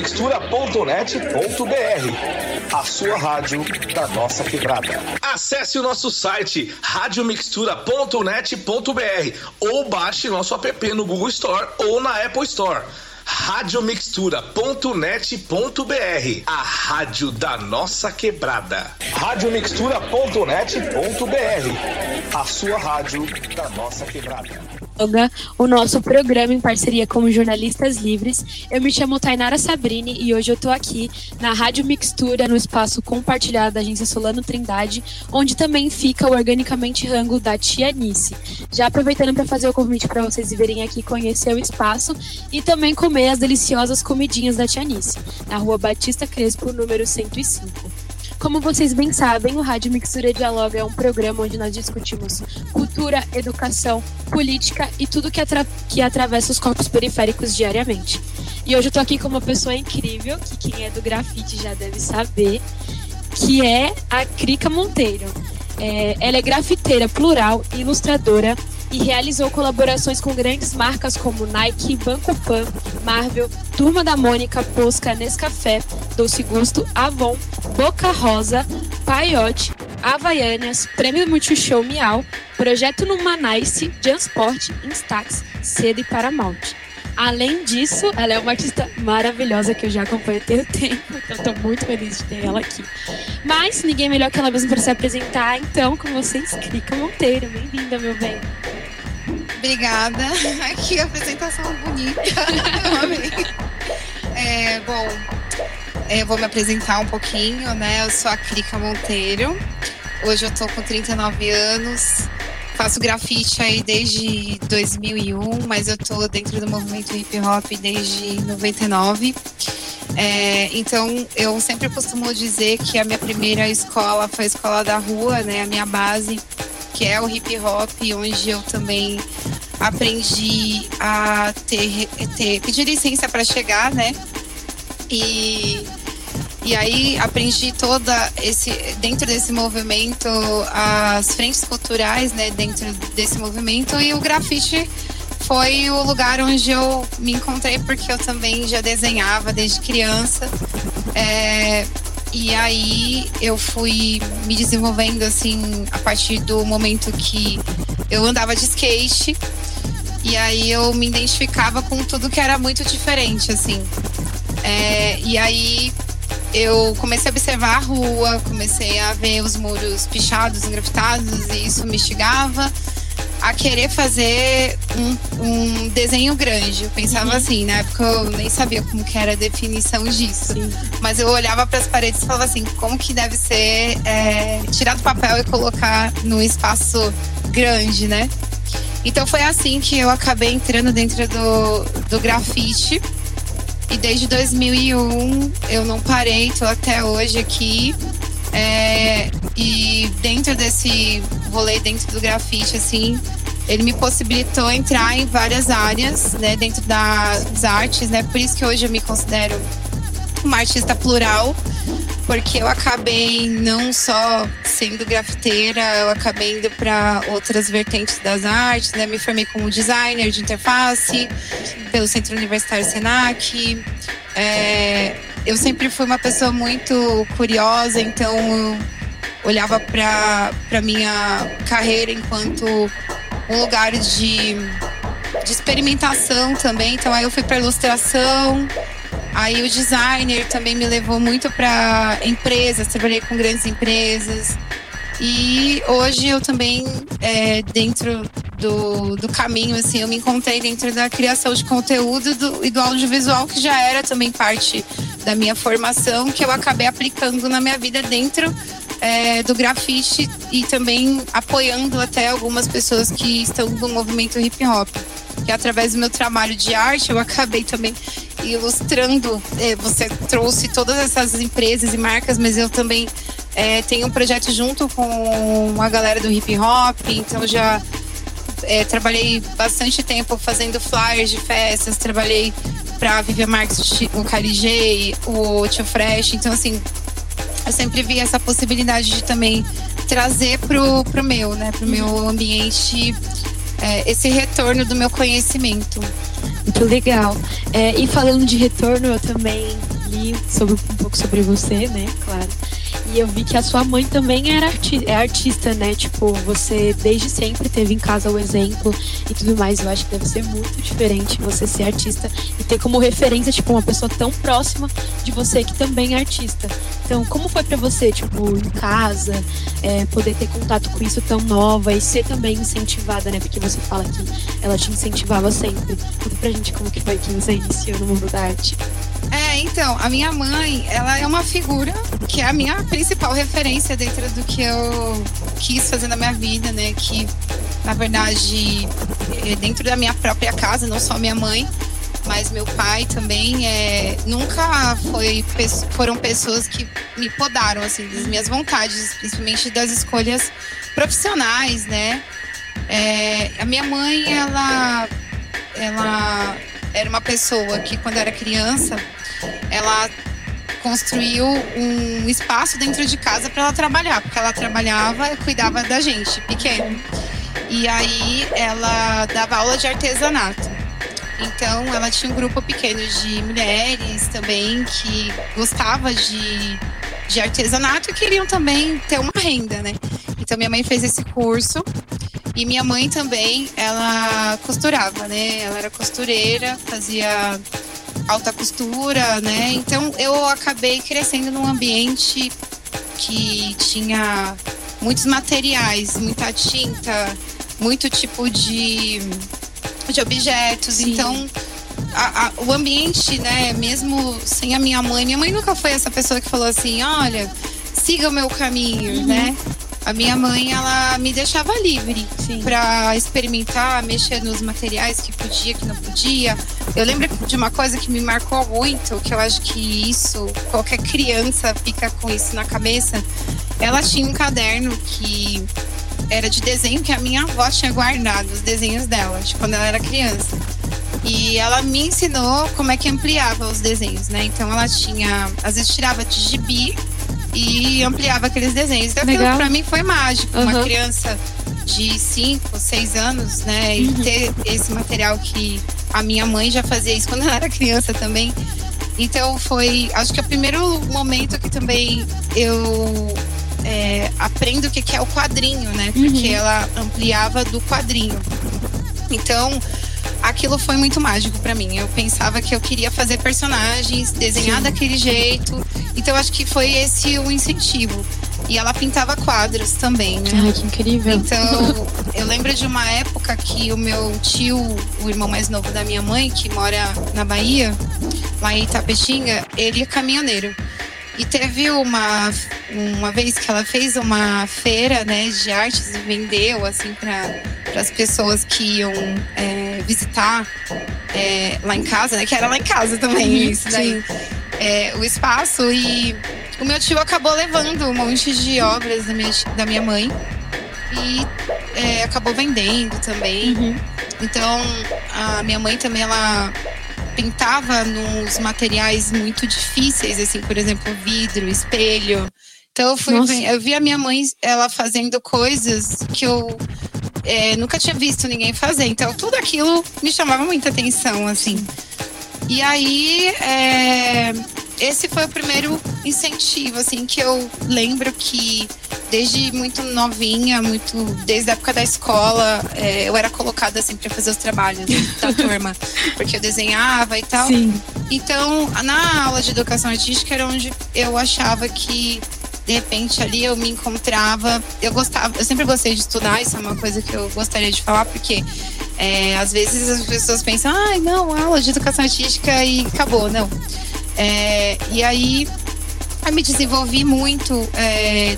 radiomixtura.net.br, a sua rádio da nossa quebrada. Acesse o nosso site radiomixtura.net.br ou baixe nosso app no Google Store ou na Apple Store radiomixtura.net.br, a rádio da nossa quebrada. radiomixtura.net.br, a sua rádio da nossa quebrada o nosso programa em parceria com Jornalistas Livres. Eu me chamo Tainara Sabrini e hoje eu estou aqui na Rádio Mixtura, no espaço compartilhado da agência Solano Trindade, onde também fica o Organicamente Rango da Tia Nice. Já aproveitando para fazer o convite para vocês virem aqui conhecer o espaço e também comer as deliciosas comidinhas da Tia Nice, na rua Batista Crespo, número 105. Como vocês bem sabem, o Rádio Mixtura Dialoga é um programa onde nós discutimos cultura, educação, política e tudo que, atra que atravessa os corpos periféricos diariamente. E hoje eu tô aqui com uma pessoa incrível, que quem é do grafite já deve saber, que é a Crica Monteiro. É, ela é grafiteira plural, ilustradora, e realizou colaborações com grandes marcas como Nike, Banco Pan, Marvel, Turma da Mônica, Posca, Nescafé, Doce Gusto, Avon, Boca Rosa, Paiote, Havaianas, Prêmio Multishow Miau, Projeto Numanice, Jansport, Instax, Cedo e Paramount. Além disso, ela é uma artista maravilhosa que eu já acompanho há tempo, então estou muito feliz de ter ela aqui. Mas ninguém melhor que ela mesma para se apresentar, então com vocês, Crica Monteiro. Bem-vinda, meu bem. Obrigada. Que apresentação bonita. Eu amei. É, bom, eu vou me apresentar um pouquinho, né? Eu sou a Crica Monteiro. Hoje eu tô com 39 anos. Faço grafite aí desde 2001, mas eu tô dentro do movimento hip hop desde 99. É, então, eu sempre costumo dizer que a minha primeira escola foi a escola da rua, né? A minha base que é o hip hop, onde eu também aprendi a ter, ter pedir licença para chegar, né? E e aí aprendi toda esse dentro desse movimento as frentes culturais, né, dentro desse movimento e o grafite foi o lugar onde eu me encontrei porque eu também já desenhava desde criança. É, e aí eu fui me desenvolvendo assim a partir do momento que eu andava de skate. E aí eu me identificava com tudo que era muito diferente, assim. É, e aí eu comecei a observar a rua, comecei a ver os muros pichados, engrafitados, e isso me instigava a querer fazer um, um desenho grande. Eu pensava uhum. assim, na época eu nem sabia como que era a definição disso. Sim. Mas eu olhava para as paredes e falava assim, como que deve ser é, tirar do papel e colocar num espaço grande, né? Então foi assim que eu acabei entrando dentro do, do grafite. E desde 2001 eu não parei, tô até hoje aqui. É, e dentro desse rolê, dentro do grafite, assim, ele me possibilitou entrar em várias áreas, né, dentro das artes, né? Por isso que hoje eu me considero uma artista plural, porque eu acabei não só sendo grafiteira, eu acabei indo para outras vertentes das artes, né? Me formei como designer de interface pelo Centro Universitário Senac. É, eu sempre fui uma pessoa muito curiosa, então olhava para para minha carreira enquanto um lugar de, de experimentação também. Então aí eu fui para ilustração. Aí o designer também me levou muito para empresas, trabalhei com grandes empresas. E hoje eu também, é, dentro do, do caminho, assim, eu me encontrei dentro da criação de conteúdo do, e do audiovisual, que já era também parte da minha formação, que eu acabei aplicando na minha vida dentro é, do grafite e também apoiando até algumas pessoas que estão no movimento hip hop. Que através do meu trabalho de arte eu acabei também ilustrando. É, você trouxe todas essas empresas e marcas, mas eu também é, tenho um projeto junto com a galera do hip hop, então já é, trabalhei bastante tempo fazendo flyers de festas, trabalhei para Vivian Marques, o Carijay, o Tio Fresh, então assim eu sempre vi essa possibilidade de também trazer pro, pro meu, né, pro meu ambiente é, esse retorno do meu conhecimento. Muito legal. É, e falando de retorno, eu também li sobre, um pouco sobre você, né? Claro. E eu vi que a sua mãe também era arti é artista, né? Tipo, você desde sempre teve em casa o exemplo e tudo mais. Eu acho que deve ser muito diferente você ser artista e ter como referência, tipo, uma pessoa tão próxima de você que também é artista. Então, como foi para você, tipo, em casa, é, poder ter contato com isso tão nova e ser também incentivada, né? Porque você fala que ela te incentivava sempre. Conta pra gente como que foi que você iniciou no mundo da arte. É, então, a minha mãe, ela é uma figura que é a minha principal referência dentro do que eu quis fazer na minha vida, né? Que, na verdade, é dentro da minha própria casa, não só minha mãe, mas meu pai também é, nunca foi, foram pessoas que me podaram, assim, das minhas vontades, principalmente das escolhas profissionais, né? É, a minha mãe, ela, ela era uma pessoa que, quando era criança, ela construiu um espaço dentro de casa para ela trabalhar, porque ela trabalhava e cuidava da gente, pequeno. E aí ela dava aula de artesanato. Então ela tinha um grupo pequeno de mulheres também que gostava de, de artesanato e queriam também ter uma renda, né? Então minha mãe fez esse curso e minha mãe também, ela costurava, né? Ela era costureira, fazia alta costura, né? Então eu acabei crescendo num ambiente que tinha muitos materiais, muita tinta, muito tipo de, de objetos. Sim. Então a, a, o ambiente, né, mesmo sem a minha mãe, minha mãe nunca foi essa pessoa que falou assim, olha, siga o meu caminho, uhum. né? A minha mãe, ela me deixava livre para experimentar, mexer nos materiais que podia, que não podia. Eu lembro de uma coisa que me marcou muito, que eu acho que isso, qualquer criança fica com isso na cabeça. Ela tinha um caderno que era de desenho que a minha avó tinha guardado, os desenhos dela, de quando ela era criança. E ela me ensinou como é que ampliava os desenhos, né? Então ela tinha, às vezes tirava de gibi e ampliava aqueles desenhos. Então, aquilo pra mim foi mágico. Uhum. Uma criança de 5, 6 anos, né? E uhum. ter esse material que a minha mãe já fazia isso quando ela era criança também. Então foi, acho que é o primeiro momento que também eu é, aprendo o que é o quadrinho, né? Porque uhum. ela ampliava do quadrinho. Então, aquilo foi muito mágico para mim. Eu pensava que eu queria fazer personagens, desenhar Sim. daquele jeito. Então acho que foi esse o incentivo. E ela pintava quadros também, né? Ai, que incrível. Então, eu lembro de uma época que o meu tio, o irmão mais novo da minha mãe, que mora na Bahia, lá em Itapetinga, ele é caminhoneiro. E teve uma, uma vez que ela fez uma feira né, de artes e vendeu assim para as pessoas que iam é, visitar é, lá em casa, né? Que era lá em casa também, uhum, isso daí. É, o espaço. E o meu tio acabou levando um monte de obras da minha, da minha mãe. E é, acabou vendendo também. Uhum. Então, a minha mãe também, ela pintava nos materiais muito difíceis, assim, por exemplo, vidro, espelho. Então eu fui, eu vi a minha mãe ela fazendo coisas que eu é, nunca tinha visto ninguém fazer. Então tudo aquilo me chamava muita atenção, assim. E aí é, esse foi o primeiro incentivo, assim, que eu lembro que desde muito novinha, muito desde a época da escola, é, eu era colocada assim para fazer os trabalhos da turma, porque eu desenhava e tal. Sim. Então, na aula de educação artística era onde eu achava que de repente ali eu me encontrava. Eu gostava, eu sempre gostei de estudar, isso é uma coisa que eu gostaria de falar, porque é, às vezes as pessoas pensam, ai, ah, não, aula de educação artística e acabou, não. É, e aí eu me desenvolvi muito é,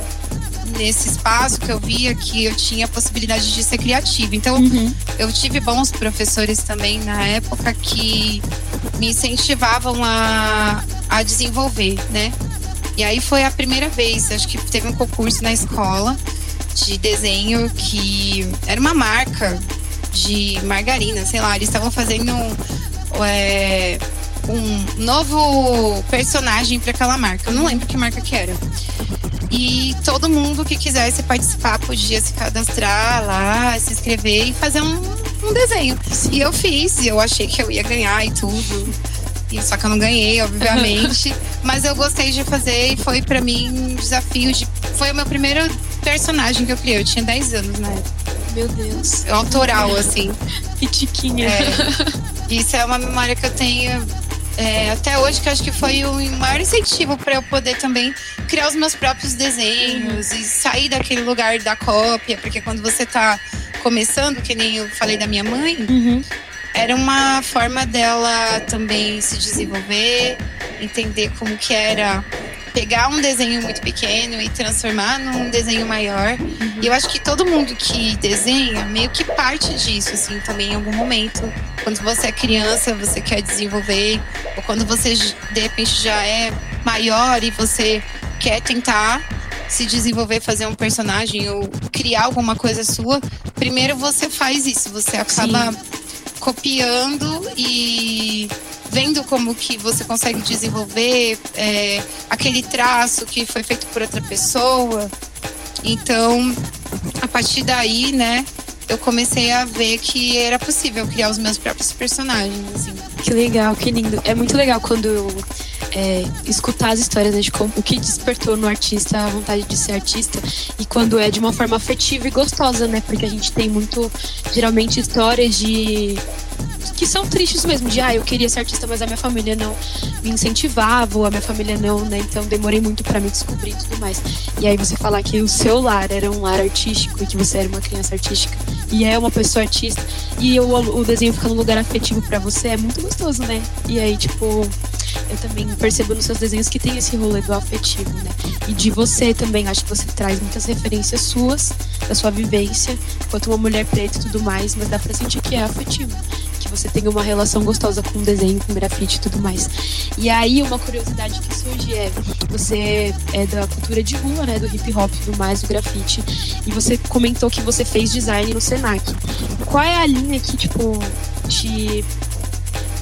nesse espaço que eu via que eu tinha a possibilidade de ser criativa. Então, uhum. eu tive bons professores também na época que me incentivavam a, a desenvolver, né? E aí foi a primeira vez, acho que teve um concurso na escola de desenho que era uma marca de margarina, sei lá, eles estavam fazendo é, um novo personagem para aquela marca. Eu não lembro que marca que era. E todo mundo que quisesse participar podia se cadastrar lá, se inscrever e fazer um, um desenho. E eu fiz, e eu achei que eu ia ganhar e tudo. E só que eu não ganhei, obviamente. mas eu gostei de fazer e foi para mim um desafio de. Foi o meu primeiro personagem que eu criei. Eu tinha 10 anos na época. Meu Deus. Autoral, assim. Pitiquinha. É, isso é uma memória que eu tenho é, até hoje, que acho que foi o maior incentivo para eu poder também criar os meus próprios desenhos e sair daquele lugar da cópia, porque quando você está começando, que nem eu falei da minha mãe, uhum. era uma forma dela também se desenvolver, entender como que era pegar um desenho muito pequeno e transformar num desenho maior. Uhum. E eu acho que todo mundo que desenha meio que parte disso, assim, também em algum momento. Quando você é criança, você quer desenvolver, ou quando você de repente já é maior e você quer tentar se desenvolver, fazer um personagem ou criar alguma coisa sua, primeiro você faz isso, você acaba Sim. copiando e vendo como que você consegue desenvolver é, aquele traço que foi feito por outra pessoa. Então, a partir daí, né, eu comecei a ver que era possível criar os meus próprios personagens, assim. Que legal, que lindo. É muito legal quando é, escutar as histórias né, de como, o que despertou no artista a vontade de ser artista e quando é de uma forma afetiva e gostosa, né? Porque a gente tem muito, geralmente, histórias de que são tristes mesmo, de ah, eu queria ser artista, mas a minha família não me incentivava, ou a minha família não, né? Então demorei muito para me descobrir e tudo mais. E aí você falar que o seu lar era um lar artístico e que você era uma criança artística e é uma pessoa artista e o, o desenho fica num lugar afetivo para você é muito gostoso, né? E aí, tipo, eu também percebo nos seus desenhos que tem esse rolê do afetivo, né? E de você também, acho que você traz muitas referências suas, da sua vivência, enquanto uma mulher preta e tudo mais, mas dá pra sentir que é afetivo você tem uma relação gostosa com desenho, com grafite e tudo mais. E aí, uma curiosidade que surge é: você é da cultura de rua, né? Do hip hop tudo mais, do grafite. E você comentou que você fez design no Senac. Qual é a linha que, tipo, te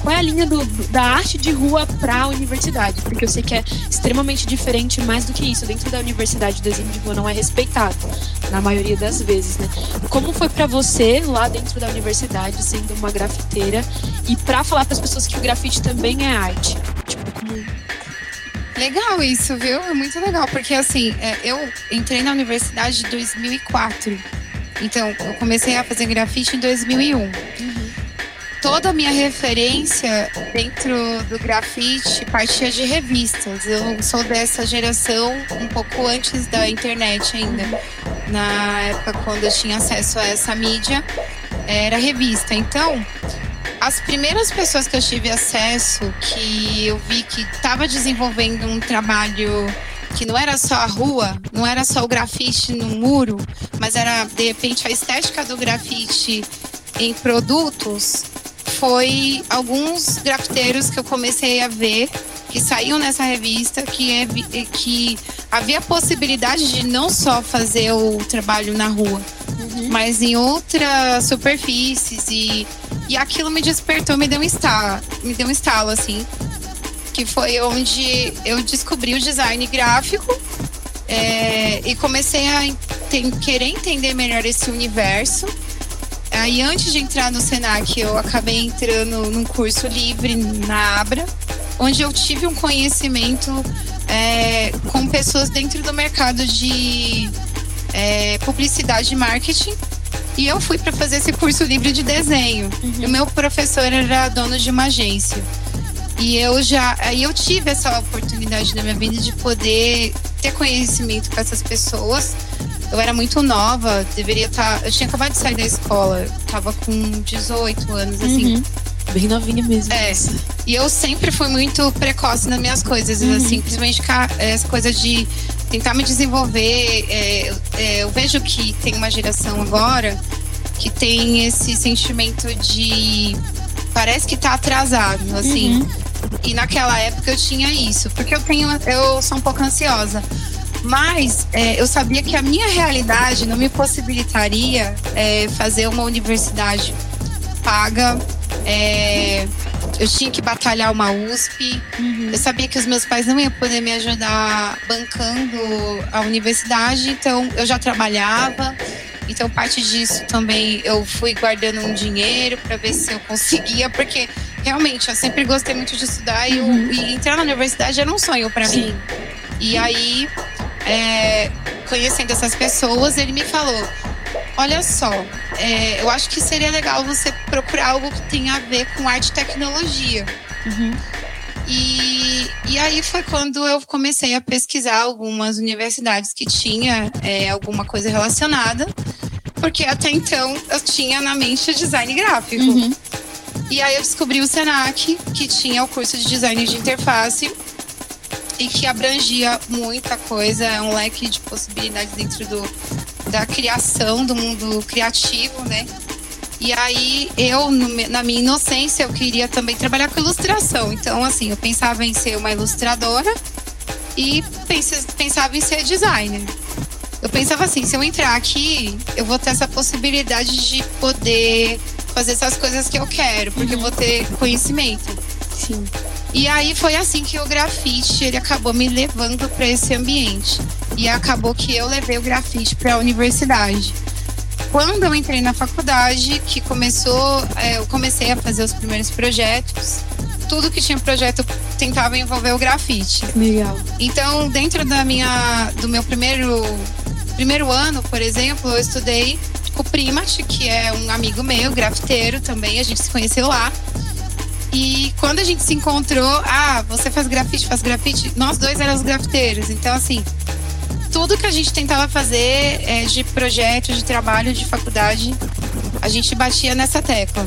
qual é a linha do, da arte de rua para a universidade? Porque eu sei que é extremamente diferente, mais do que isso. Dentro da universidade, o desenho de rua não é respeitado, na maioria das vezes, né? Como foi para você, lá dentro da universidade, sendo uma grafiteira, e para falar para as pessoas que o grafite também é arte? Tipo, como Legal isso, viu? É muito legal, porque assim, é, eu entrei na universidade em 2004. Então, eu comecei a fazer grafite em 2001. Uhum toda a minha referência dentro do grafite partia de revistas. Eu sou dessa geração um pouco antes da internet ainda. Na época quando eu tinha acesso a essa mídia, era revista. Então, as primeiras pessoas que eu tive acesso, que eu vi que estava desenvolvendo um trabalho que não era só a rua, não era só o grafite no muro, mas era de repente a estética do grafite em produtos, foi alguns grafiteiros que eu comecei a ver que saíam nessa revista, que, é, que havia possibilidade de não só fazer o trabalho na rua, uhum. mas em outras superfícies e, e aquilo me despertou, me deu um estalo, me deu um estalo assim, que foi onde eu descobri o design gráfico é, e comecei a querer entender melhor esse universo Aí, antes de entrar no Senac, eu acabei entrando num curso livre na Abra, onde eu tive um conhecimento é, com pessoas dentro do mercado de é, publicidade e marketing. E eu fui para fazer esse curso livre de desenho. Uhum. O meu professor era dono de uma agência. E eu já, aí eu tive essa oportunidade na minha vida de poder ter conhecimento com essas pessoas eu era muito nova, deveria estar. Tá, eu tinha acabado de sair da escola, tava com 18 anos, assim. Uhum. Bem novinha mesmo. É. E eu sempre fui muito precoce nas minhas coisas, uhum. assim, principalmente essa coisa de tentar me desenvolver. É, é, eu vejo que tem uma geração agora que tem esse sentimento de. Parece que tá atrasado, assim. Uhum. E naquela época eu tinha isso, porque eu tenho. Eu sou um pouco ansiosa. Mas é, eu sabia que a minha realidade não me possibilitaria é, fazer uma universidade paga. É, eu tinha que batalhar uma USP. Uhum. Eu sabia que os meus pais não iam poder me ajudar bancando a universidade, então eu já trabalhava. Então, parte disso também eu fui guardando um dinheiro para ver se eu conseguia, porque realmente eu sempre gostei muito de estudar e, uhum. e entrar na universidade era um sonho para mim. E aí, é, conhecendo essas pessoas, ele me falou: Olha só, é, eu acho que seria legal você procurar algo que tenha a ver com arte e tecnologia. Uhum. E, e aí foi quando eu comecei a pesquisar algumas universidades que tinha é, alguma coisa relacionada, porque até então eu tinha na mente design gráfico. Uhum. E aí eu descobri o Senac, que tinha o curso de design de interface e que abrangia muita coisa, é um leque de possibilidades dentro do, da criação, do mundo criativo, né? E aí eu, na minha inocência, eu queria também trabalhar com ilustração. Então, assim, eu pensava em ser uma ilustradora e pensava em ser designer. Eu pensava assim, se eu entrar aqui, eu vou ter essa possibilidade de poder fazer essas coisas que eu quero, porque uhum. eu vou ter conhecimento. Sim. E aí foi assim que o grafite ele acabou me levando para esse ambiente. E acabou que eu levei o grafite para a universidade quando eu entrei na faculdade, que começou, é, eu comecei a fazer os primeiros projetos. Tudo que tinha projeto tentava envolver o grafite. Legal. Então, dentro da minha, do meu primeiro, primeiro ano, por exemplo, eu estudei com o Primat, que é um amigo meu, grafiteiro também. A gente se conheceu lá. E quando a gente se encontrou, ah, você faz grafite, faz grafite, nós dois éramos grafiteiros. Então, assim, tudo que a gente tentava fazer é, de projeto, de trabalho, de faculdade, a gente batia nessa tecla.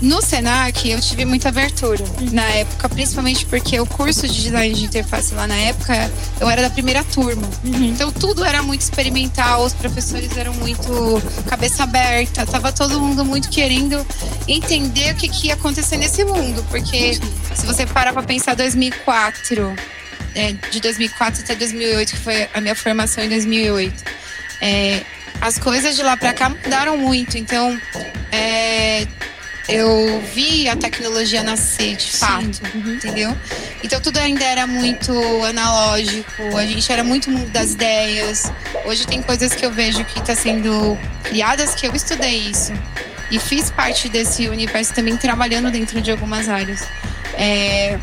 No Senac, eu tive muita abertura na época, principalmente porque o curso de design de interface lá na época, eu era da primeira turma. Uhum. Então tudo era muito experimental, os professores eram muito cabeça aberta, tava todo mundo muito querendo entender o que, que ia acontecer nesse mundo, porque se você parar para pensar 2004, é, de 2004 até 2008, que foi a minha formação em 2008. É, as coisas de lá para cá mudaram muito, então é, eu vi a tecnologia nascer de fato, uhum. entendeu? Então tudo ainda era muito analógico, a gente era muito mundo das ideias. Hoje tem coisas que eu vejo que está sendo criadas que eu estudei isso e fiz parte desse universo também trabalhando dentro de algumas áreas. É,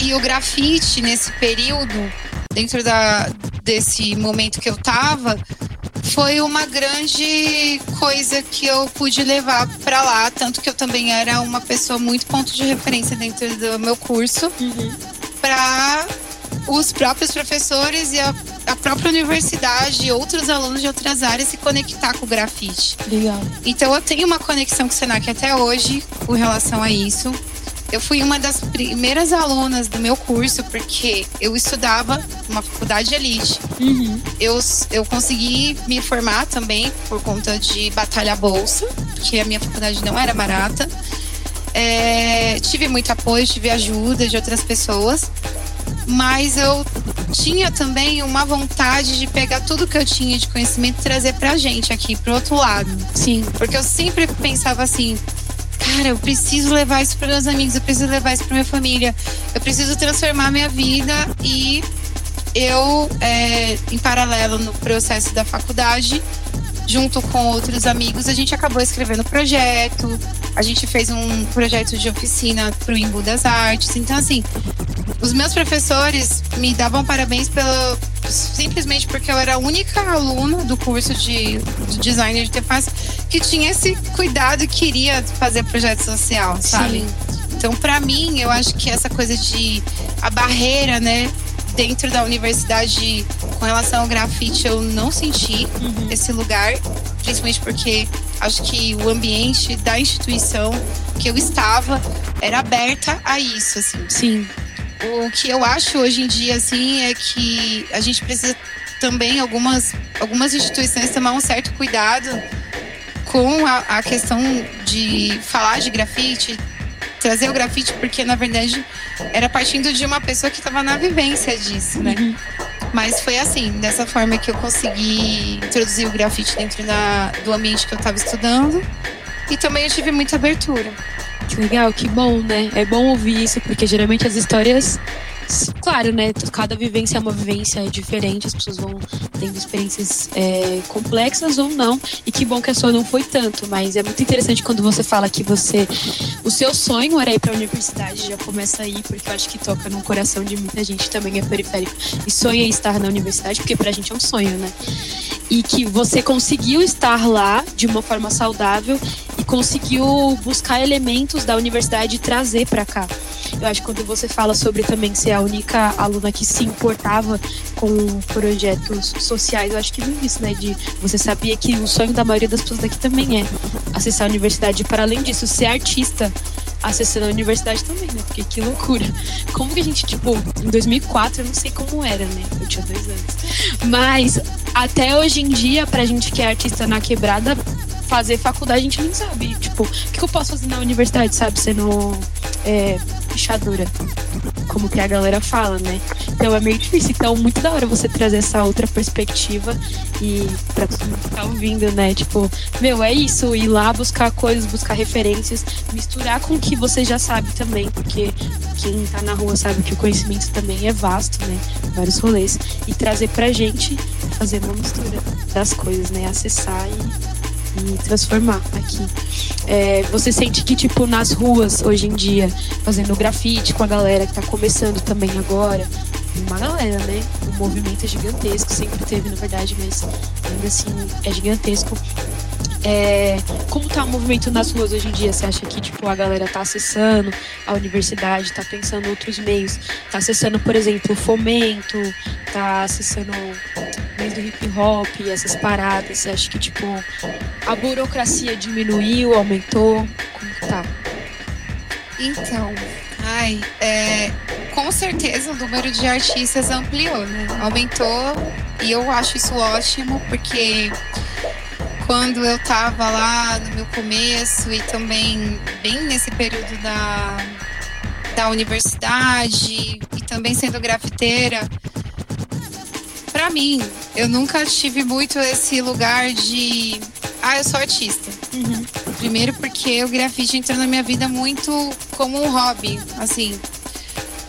e o grafite, nesse período, dentro da, desse momento que eu tava, foi uma grande coisa que eu pude levar para lá, tanto que eu também era uma pessoa muito ponto de referência dentro do meu curso, uhum. para os próprios professores e a, a, própria universidade e outros alunos de outras áreas se conectar com o grafite. Legal. Então eu tenho uma conexão com o Senac até hoje com relação a isso. Eu fui uma das primeiras alunas do meu curso, porque eu estudava numa faculdade de elite. Uhum. Eu, eu consegui me formar também por conta de batalhar bolsa, porque a minha faculdade não era barata. É, tive muito apoio, tive ajuda de outras pessoas, mas eu tinha também uma vontade de pegar tudo que eu tinha de conhecimento e trazer pra gente aqui, pro outro lado. Sim. Porque eu sempre pensava assim, cara, eu preciso levar isso para meus amigos, eu preciso levar isso para minha família, eu preciso transformar minha vida e eu, é, em paralelo no processo da faculdade, junto com outros amigos, a gente acabou escrevendo projeto, a gente fez um projeto de oficina para o Imbu das Artes. Então, assim, os meus professores me davam parabéns pelo, simplesmente porque eu era a única aluna do curso de, de design de interface que tinha esse cuidado e queria fazer projeto social, sabe? Sim. Então, para mim, eu acho que essa coisa de a barreira, né, dentro da universidade com relação ao grafite, eu não senti uhum. esse lugar, principalmente porque acho que o ambiente da instituição que eu estava era aberta a isso, assim. Sim. O que eu acho hoje em dia, assim, é que a gente precisa também, algumas, algumas instituições, tomar um certo cuidado com a, a questão de falar de grafite, trazer o grafite, porque na verdade era partindo de uma pessoa que estava na vivência disso, né? Uhum. Mas foi assim, dessa forma que eu consegui introduzir o grafite dentro da, do ambiente que eu estava estudando. E também eu tive muita abertura. Que legal, que bom, né? É bom ouvir isso, porque geralmente as histórias claro, né? Cada vivência é uma vivência diferente, as pessoas vão tendo experiências é, complexas ou não. E que bom que a sua não foi tanto, mas é muito interessante quando você fala que você. O seu sonho era ir para a universidade, já começa aí, porque eu acho que toca no coração de muita gente também é periférico e sonha em estar na universidade, porque pra gente é um sonho, né? E que você conseguiu estar lá de uma forma saudável e conseguiu buscar elementos da universidade e trazer para cá. Eu acho que quando você fala sobre também ser a única aluna que se importava com projetos sociais, eu acho que vem isso, né? De você sabia que o sonho da maioria das pessoas daqui também é acessar a universidade. Para além disso, ser artista acessando a universidade também, né? Porque que loucura. Como que a gente, tipo, em 2004, eu não sei como era, né? Eu tinha dois anos. Mas até hoje em dia, pra gente que é artista na quebrada, fazer faculdade a gente nem sabe. Tipo, o que eu posso fazer na universidade, sabe? Sendo é. Como que a galera fala, né? Então é meio difícil. Então, muito da hora você trazer essa outra perspectiva e pra todo mundo que tá ouvindo, né? Tipo, meu, é isso, ir lá buscar coisas, buscar referências, misturar com o que você já sabe também, porque quem tá na rua sabe que o conhecimento também é vasto, né? Vários rolês. E trazer pra gente fazer uma mistura das coisas, né? Acessar e transformar aqui. É, você sente que, tipo, nas ruas hoje em dia, fazendo grafite com a galera que tá começando também agora, uma galera, né? O movimento é gigantesco, sempre teve, na verdade, mas ainda assim é gigantesco. É, como tá o movimento nas ruas hoje em dia? Você acha que tipo, a galera tá acessando a universidade, tá pensando outros meios, tá acessando, por exemplo, fomento, tá acessando do hip hop, essas paradas? Você acha que tipo, a burocracia diminuiu, aumentou? Como que tá? Então, ai, é, com certeza o número de artistas ampliou, né? Aumentou e eu acho isso ótimo porque quando eu estava lá no meu começo e também bem nesse período da, da universidade e também sendo grafiteira, para mim, eu nunca tive muito esse lugar de. Ah, eu sou artista. Uhum. Primeiro porque o grafite entrou na minha vida muito como um hobby. Assim,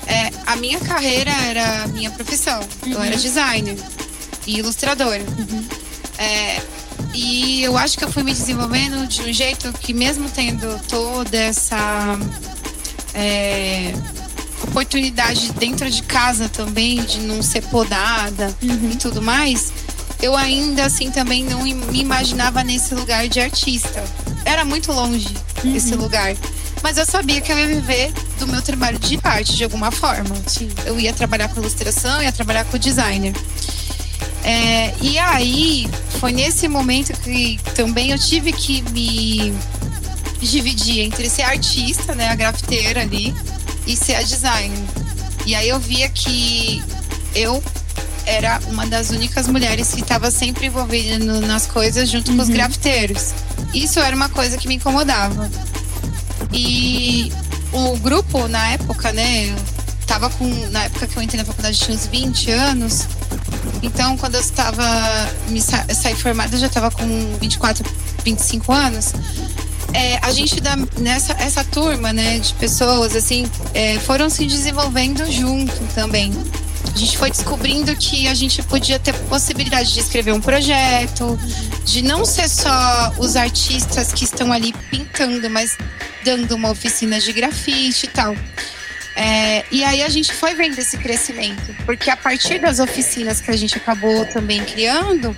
é, a minha carreira era a minha profissão. Uhum. Eu era uhum. designer e ilustradora. Uhum. É, e eu acho que eu fui me desenvolvendo de um jeito que, mesmo tendo toda essa é, oportunidade dentro de casa também, de não ser podada uhum. e tudo mais, eu ainda assim também não me imaginava nesse lugar de artista. Era muito longe uhum. esse lugar. Mas eu sabia que eu ia viver do meu trabalho de arte de alguma forma. Sim. Eu ia trabalhar com ilustração, ia trabalhar com designer. É, e aí, foi nesse momento que também eu tive que me dividir entre ser artista, né, a grafiteira ali, e ser a designer. E aí eu via que eu era uma das únicas mulheres que estava sempre envolvida no, nas coisas junto uhum. com os uhum. grafiteiros. Isso era uma coisa que me incomodava. E o grupo, na época, né, tava com. Na época que eu entrei na faculdade, tinha uns 20 anos. Então, quando eu estava me sa saí formada, eu já estava com 24, 25 anos. É, a gente nessa essa turma, né, de pessoas assim, é, foram se desenvolvendo junto também. A gente foi descobrindo que a gente podia ter possibilidade de escrever um projeto, de não ser só os artistas que estão ali pintando, mas dando uma oficina de grafite e tal. É, e aí a gente foi vendo esse crescimento, porque a partir das oficinas que a gente acabou também criando,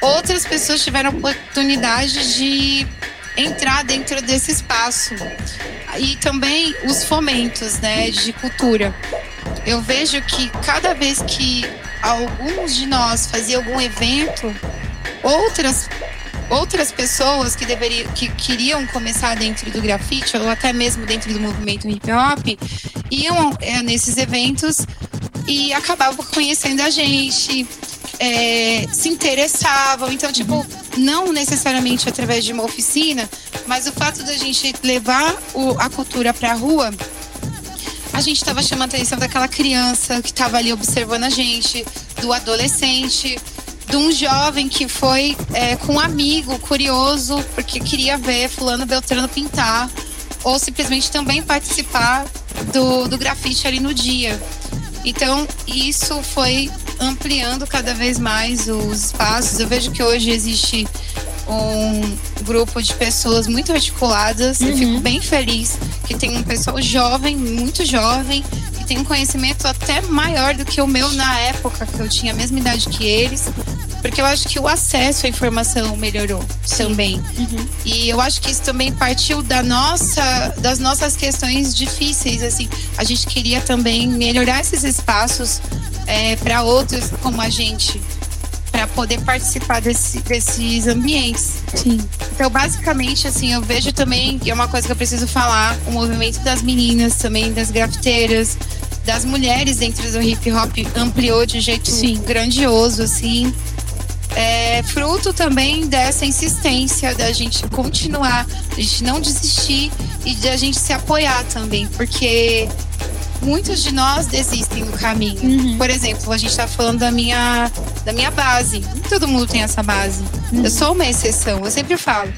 outras pessoas tiveram oportunidade de entrar dentro desse espaço. E também os fomentos né, de cultura. Eu vejo que cada vez que alguns de nós faziam algum evento, outras outras pessoas que deveriam que queriam começar dentro do grafite ou até mesmo dentro do movimento hip hop iam é, nesses eventos e acabavam conhecendo a gente é, se interessavam então tipo não necessariamente através de uma oficina mas o fato da gente levar o, a cultura para a rua a gente estava chamando a atenção daquela criança que estava ali observando a gente, do adolescente, de um jovem que foi é, com um amigo curioso porque queria ver fulano Beltrano pintar ou simplesmente também participar do, do grafite ali no dia. Então, isso foi ampliando cada vez mais os espaços. Eu vejo que hoje existe um grupo de pessoas muito articuladas. Uhum. Eu fico bem feliz que tem um pessoal jovem, muito jovem, que tem um conhecimento até maior do que o meu na época, que eu tinha a mesma idade que eles. Porque eu acho que o acesso à informação melhorou Sim. também. Uhum. E eu acho que isso também partiu da nossa, das nossas questões difíceis. Assim, a gente queria também melhorar esses espaços é, para outros como a gente para poder participar desse, desses ambientes. Sim. Então, basicamente, assim, eu vejo também, e é uma coisa que eu preciso falar, o movimento das meninas também, das grafiteiras, das mulheres dentro do hip hop ampliou de um jeito Sim. grandioso, assim. É fruto também dessa insistência da gente continuar, da gente não desistir e de a gente se apoiar também, porque muitos de nós desistem no caminho. Uhum. Por exemplo, a gente está falando da minha, da minha base. Nem todo mundo tem essa base. Uhum. Eu sou uma exceção. Eu sempre falo.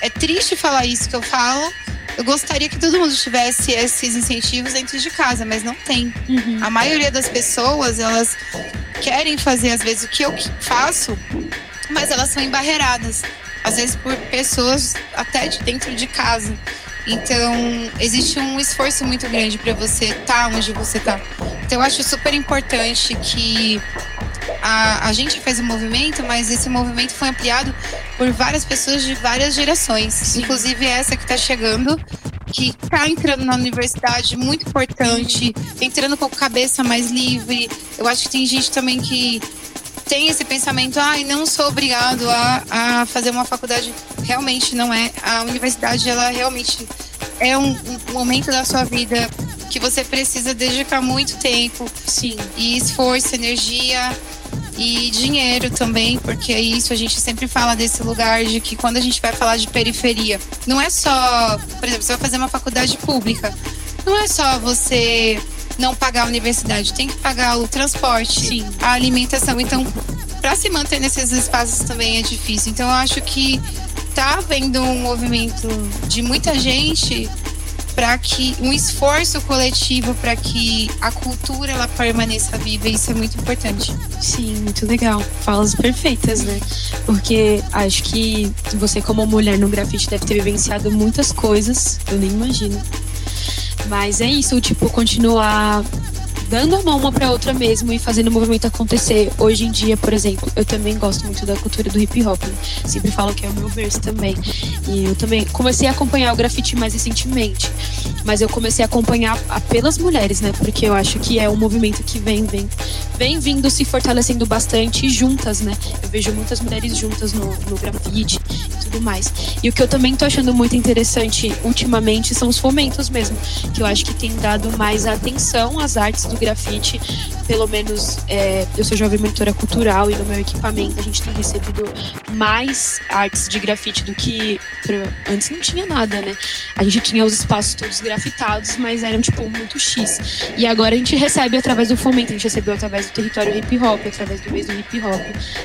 É triste falar isso que eu falo. Eu gostaria que todo mundo tivesse esses incentivos dentro de casa, mas não tem. Uhum. A maioria das pessoas, elas querem fazer, às vezes, o que eu faço, mas elas são embarreiradas. Às vezes por pessoas até de dentro de casa. Então, existe um esforço muito grande para você estar tá onde você está. Então, eu acho super importante que a, a gente fez o um movimento, mas esse movimento foi ampliado por várias pessoas de várias gerações, Sim. inclusive essa que está chegando, que está entrando na universidade, muito importante, entrando com a cabeça mais livre. Eu acho que tem gente também que tem esse pensamento, ah, não sou obrigado a, a fazer uma faculdade. Realmente não é. A universidade, ela realmente é um, um momento da sua vida que você precisa dedicar muito tempo. Sim. E esforço, energia e dinheiro também, porque é isso a gente sempre fala desse lugar de que quando a gente vai falar de periferia, não é só, por exemplo, você vai fazer uma faculdade pública, não é só você não pagar a universidade, tem que pagar o transporte, Sim. a alimentação. Então, para se manter nesses espaços também é difícil. Então, eu acho que tá havendo um movimento de muita gente para que um esforço coletivo para que a cultura ela permaneça viva, isso é muito importante. Sim, muito legal. Falas perfeitas, né? Porque acho que você como mulher no grafite deve ter vivenciado muitas coisas, eu nem imagino. Mas é isso, tipo, continuar dando a mão uma para outra mesmo e fazendo o movimento acontecer. Hoje em dia, por exemplo, eu também gosto muito da cultura do hip hop. Né? Sempre falo que é o meu verso também. E eu também comecei a acompanhar o grafite mais recentemente. Mas eu comecei a acompanhar pelas mulheres, né? Porque eu acho que é um movimento que vem, vem, vem vindo se fortalecendo bastante juntas, né? Eu vejo muitas mulheres juntas no, no grafite tudo mais. E o que eu também tô achando muito interessante ultimamente são os fomentos mesmo. Que eu acho que tem dado mais atenção às artes do grafite, pelo menos é, eu sou jovem mentora cultural e no meu equipamento a gente tem recebido mais artes de grafite do que antes não tinha nada, né? A gente tinha os espaços todos grafitados, mas eram tipo muito X. E agora a gente recebe através do fomento, a gente recebeu através do território hip hop, através do mês do hip hop.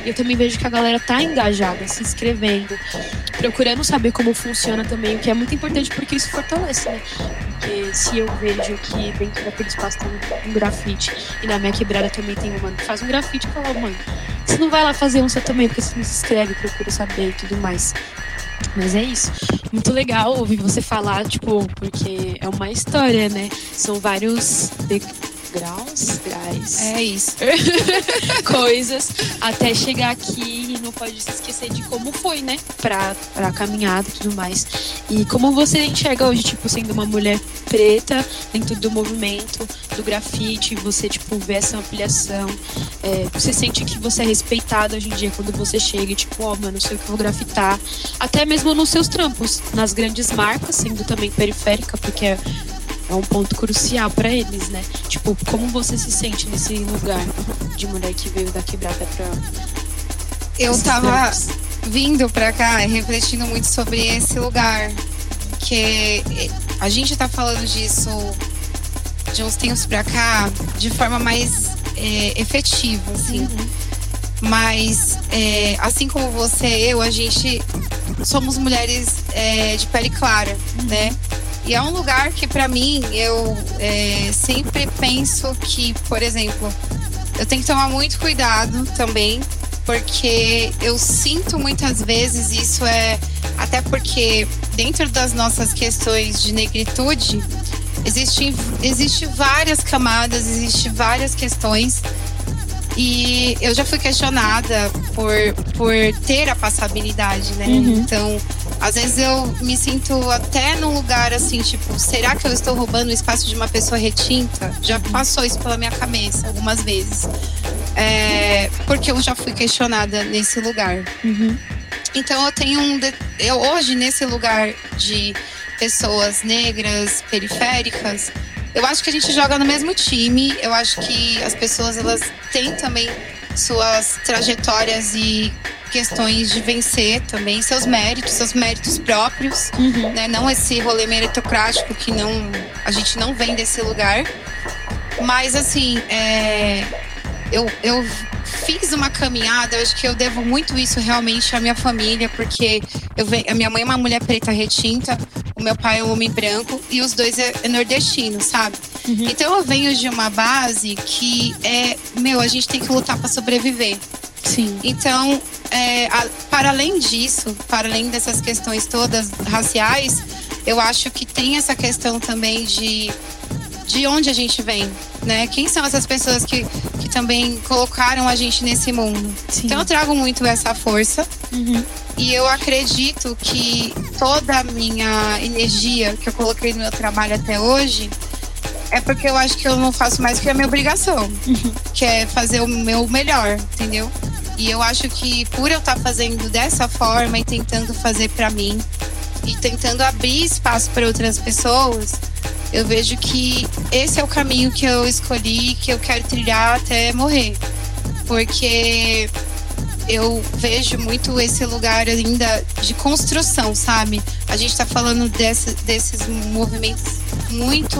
E eu também vejo que a galera tá engajada, se inscrevendo, procurando saber como funciona também, o que é muito importante porque isso fortalece, né? Porque se eu vejo que dentro daquele espaço tem um grafite e na minha quebrada também tem um mano que faz um grafite, eu falo, mano, você não vai lá fazer um seu também, porque você não se inscreve, procura saber e tudo mais. Mas é isso. Muito legal ouvir você falar, tipo, porque é uma história, né? São vários graus, graus. É isso. Coisas até chegar aqui e não pode se esquecer de como foi, né? Pra, pra caminhada e tudo mais. E como você enxerga hoje, tipo, sendo uma mulher preta dentro do movimento do grafite, você, tipo, vê essa ampliação. É, você sente que você é respeitado hoje em dia quando você chega e, tipo, ó, oh, mano, sei o que vou grafitar. Até mesmo nos seus trampos, nas grandes marcas, sendo também periférica, porque é é um ponto crucial para eles, né? Tipo, como você se sente nesse lugar de mulher que veio da quebrada pra. Eu tava vindo pra cá refletindo muito sobre esse lugar. Que a gente tá falando disso de uns tempos pra cá de forma mais é, efetiva, assim. Uhum. Mas, é, assim como você, eu, a gente somos mulheres é, de pele clara, uhum. né? E é um lugar que, para mim, eu é, sempre penso que, por exemplo, eu tenho que tomar muito cuidado também, porque eu sinto muitas vezes isso é até porque dentro das nossas questões de negritude existe existe várias camadas, existe várias questões e eu já fui questionada por, por ter a passabilidade, né? Uhum. Então, às vezes eu me sinto até num lugar assim, tipo, será que eu estou roubando o espaço de uma pessoa retinta? Já passou isso pela minha cabeça algumas vezes. É, porque eu já fui questionada nesse lugar. Uhum. Então eu tenho um. Eu, hoje, nesse lugar de pessoas negras, periféricas, eu acho que a gente joga no mesmo time. Eu acho que as pessoas elas têm também suas trajetórias e questões de vencer também seus méritos, seus méritos próprios, uhum. né? Não esse rolê meritocrático que não a gente não vem desse lugar. Mas assim, é, eu, eu fiz uma caminhada, eu acho que eu devo muito isso realmente à minha família, porque eu, a minha mãe é uma mulher preta retinta, o meu pai é um homem branco e os dois é, é nordestino, sabe? Uhum. Então eu venho de uma base que é, meu, a gente tem que lutar para sobreviver. Sim. Então, é, a, para além disso, para além dessas questões todas raciais, eu acho que tem essa questão também de de onde a gente vem, né? Quem são essas pessoas que, que também colocaram a gente nesse mundo? Sim. Então eu trago muito essa força. Uhum. E eu acredito que toda a minha energia que eu coloquei no meu trabalho até hoje é porque eu acho que eu não faço mais que a minha obrigação, uhum. que é fazer o meu melhor, entendeu? E eu acho que por eu estar tá fazendo dessa forma e tentando fazer para mim e tentando abrir espaço para outras pessoas, eu vejo que esse é o caminho que eu escolhi, que eu quero trilhar até morrer. Porque eu vejo muito esse lugar ainda de construção, sabe? A gente está falando desse, desses movimentos muito.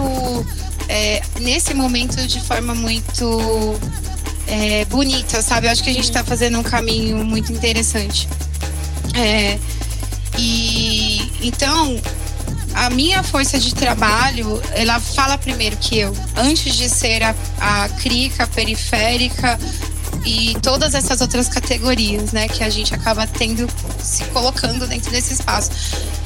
É, nesse momento de forma muito é, bonita, sabe? Eu acho que a gente está fazendo um caminho muito interessante. É, e então a minha força de trabalho, ela fala primeiro que eu, antes de ser a, a crica periférica e todas essas outras categorias, né, que a gente acaba tendo, se colocando dentro desse espaço.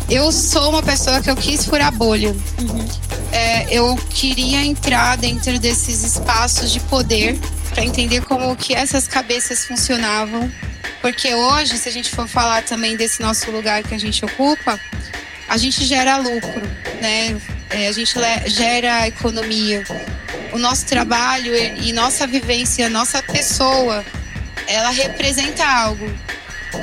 Eu sou uma pessoa que eu quis furar bolha. Uhum. É, eu queria entrar dentro desses espaços de poder para entender como que essas cabeças funcionavam. Porque hoje, se a gente for falar também desse nosso lugar que a gente ocupa, a gente gera lucro, né? É, a gente gera economia. O nosso trabalho e nossa vivência, nossa pessoa, ela representa algo.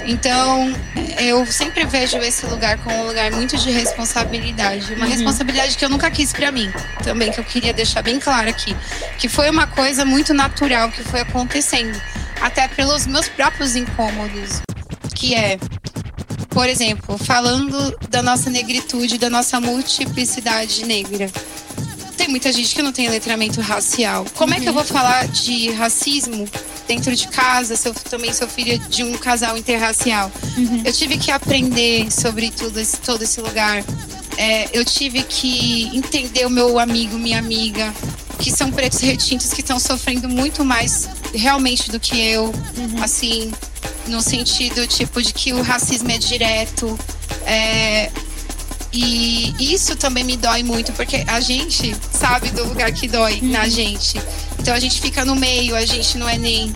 Então, eu sempre vejo esse lugar como um lugar muito de responsabilidade. Uma uhum. responsabilidade que eu nunca quis para mim, também, que eu queria deixar bem claro aqui. Que foi uma coisa muito natural que foi acontecendo. Até pelos meus próprios incômodos. Que é, por exemplo, falando da nossa negritude, da nossa multiplicidade negra. Tem muita gente que não tem letramento racial. Como uhum. é que eu vou falar de racismo dentro de casa se eu também sou filha de um casal interracial? Uhum. Eu tive que aprender sobre tudo esse, todo esse lugar. É, eu tive que entender o meu amigo, minha amiga, que são pretos retintos que estão sofrendo muito mais realmente do que eu. Uhum. Assim, no sentido tipo de que o racismo é direto. É, e isso também me dói muito, porque a gente sabe do lugar que dói uhum. na gente. Então a gente fica no meio, a gente não é nem.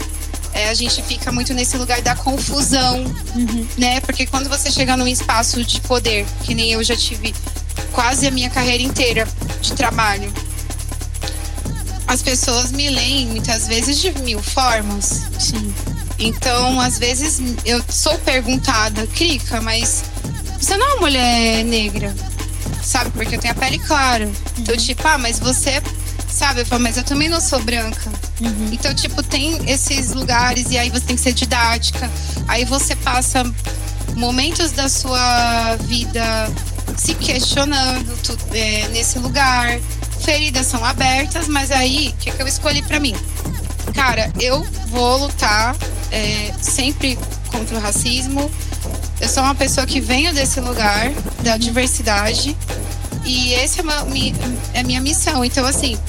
É, a gente fica muito nesse lugar da confusão, uhum. né? Porque quando você chega num espaço de poder, que nem eu já tive quase a minha carreira inteira de trabalho, as pessoas me leem muitas vezes de mil formas. Sim. Então, às vezes, eu sou perguntada, Crica, mas você não é uma mulher negra, sabe? Porque eu tenho a pele clara. Uhum. Então, tipo, ah, mas você. Sabe? Eu falo, mas eu também não sou branca. Uhum. Então, tipo, tem esses lugares e aí você tem que ser didática. Aí você passa momentos da sua vida se questionando tu, é, nesse lugar. Feridas são abertas, mas aí, o que, que eu escolhi para mim? Cara, eu vou lutar é, sempre contra o racismo. Eu sou uma pessoa que venho desse lugar da diversidade E essa é, uma, é a minha missão. Então, assim,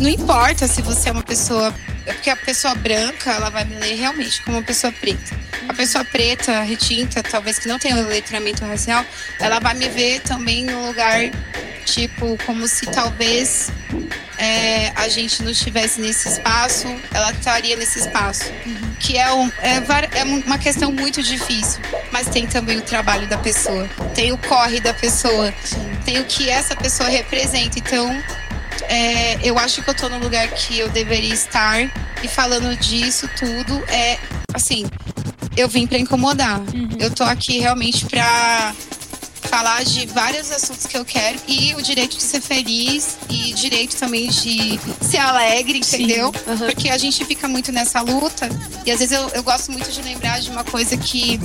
não importa se você é uma pessoa. É porque a pessoa branca, ela vai me ler realmente como uma pessoa preta. A pessoa preta, retinta, talvez que não tenha letramento racial, ela vai me ver também no lugar, tipo, como se talvez é, a gente não estivesse nesse espaço, ela estaria nesse espaço. Uhum. Que é, um, é, é, uma questão muito difícil. Mas tem também o trabalho da pessoa, tem o corre da pessoa, Sim. tem o que essa pessoa representa. Então, é, eu acho que eu tô no lugar que eu deveria estar. E falando disso tudo, é assim, eu vim para incomodar. Uhum. Eu tô aqui realmente para falar de vários assuntos que eu quero e o direito de ser feliz e direito também de ser alegre, entendeu? Uhum. Porque a gente fica muito nessa luta e às vezes eu, eu gosto muito de lembrar de uma coisa que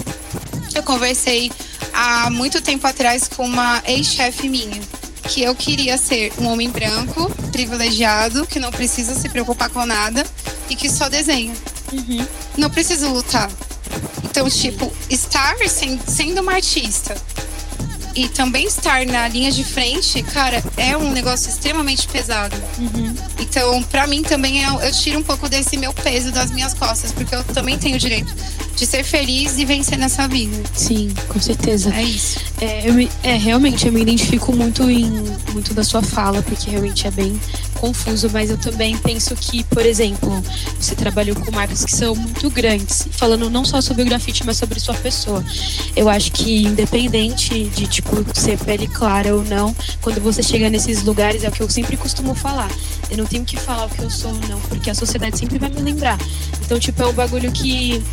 eu conversei há muito tempo atrás com uma ex-chefe minha. Que eu queria ser um homem branco, privilegiado, que não precisa se preocupar com nada e que só desenha. Uhum. Não preciso lutar. Então, tipo, estar sendo uma artista e também estar na linha de frente, cara, é um negócio extremamente pesado. Uhum. Então, para mim também é, eu tiro um pouco desse meu peso das minhas costas, porque eu também tenho o direito de ser feliz e vencer nessa vida. Sim, com certeza. É isso. É, eu me, é realmente, eu me identifico muito em muito da sua fala, porque realmente é bem confuso, mas eu também penso que, por exemplo, você trabalhou com marcas que são muito grandes, falando não só sobre o grafite, mas sobre sua pessoa. Eu acho que independente de tipo ser pele clara ou não, quando você chega nesses lugares é o que eu sempre costumo falar. Eu não tenho que falar o que eu sou ou não, porque a sociedade sempre vai me lembrar. Então, tipo, é um bagulho que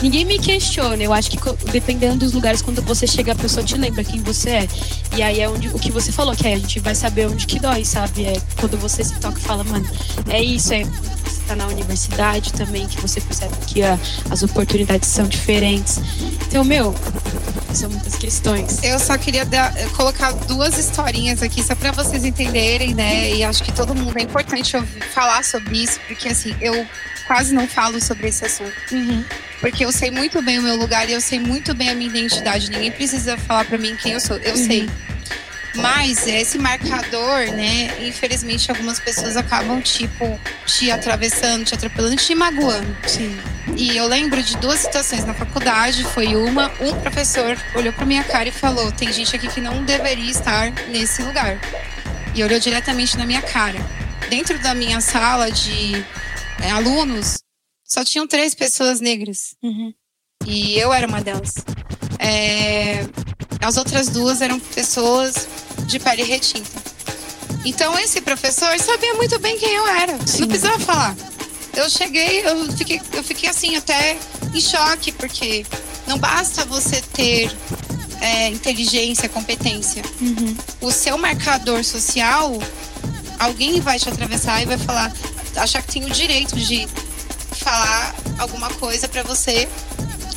ninguém me questiona. Eu acho que dependendo dos lugares, quando você chega, a pessoa te lembra quem você é. E aí é onde o que você falou, que é, a gente vai saber onde que dói, sabe? É quando você se toca e fala, mano, é isso, é você tá na universidade também, que você percebe que a, as oportunidades são diferentes. Então, meu, são muitas questões. Eu só queria dar, colocar duas historinhas aqui, só para vocês entenderem, né? E acho que todo mundo é importante ouvir, falar sobre isso, porque assim, eu quase não falo sobre esse assunto. Uhum. Porque eu sei muito bem o meu lugar e eu sei muito bem a minha identidade. Ninguém precisa falar para mim quem eu sou. Eu uhum. sei. Mas esse marcador, né? Infelizmente, algumas pessoas acabam, tipo, te atravessando, te atropelando, te magoando. Sim. E eu lembro de duas situações na faculdade. Foi uma, um professor olhou pra minha cara e falou: tem gente aqui que não deveria estar nesse lugar. E olhou diretamente na minha cara. Dentro da minha sala de é, alunos, só tinham três pessoas negras. Uhum. E eu era uma delas. É, as outras duas eram pessoas de pele retinta. Então esse professor sabia muito bem quem eu era. Sim. Não precisava falar. Eu cheguei, eu fiquei, eu fiquei assim até em choque, porque não basta você ter é, inteligência, competência. Uhum. O seu marcador social, alguém vai te atravessar e vai falar, achar que tem o direito de falar alguma coisa para você.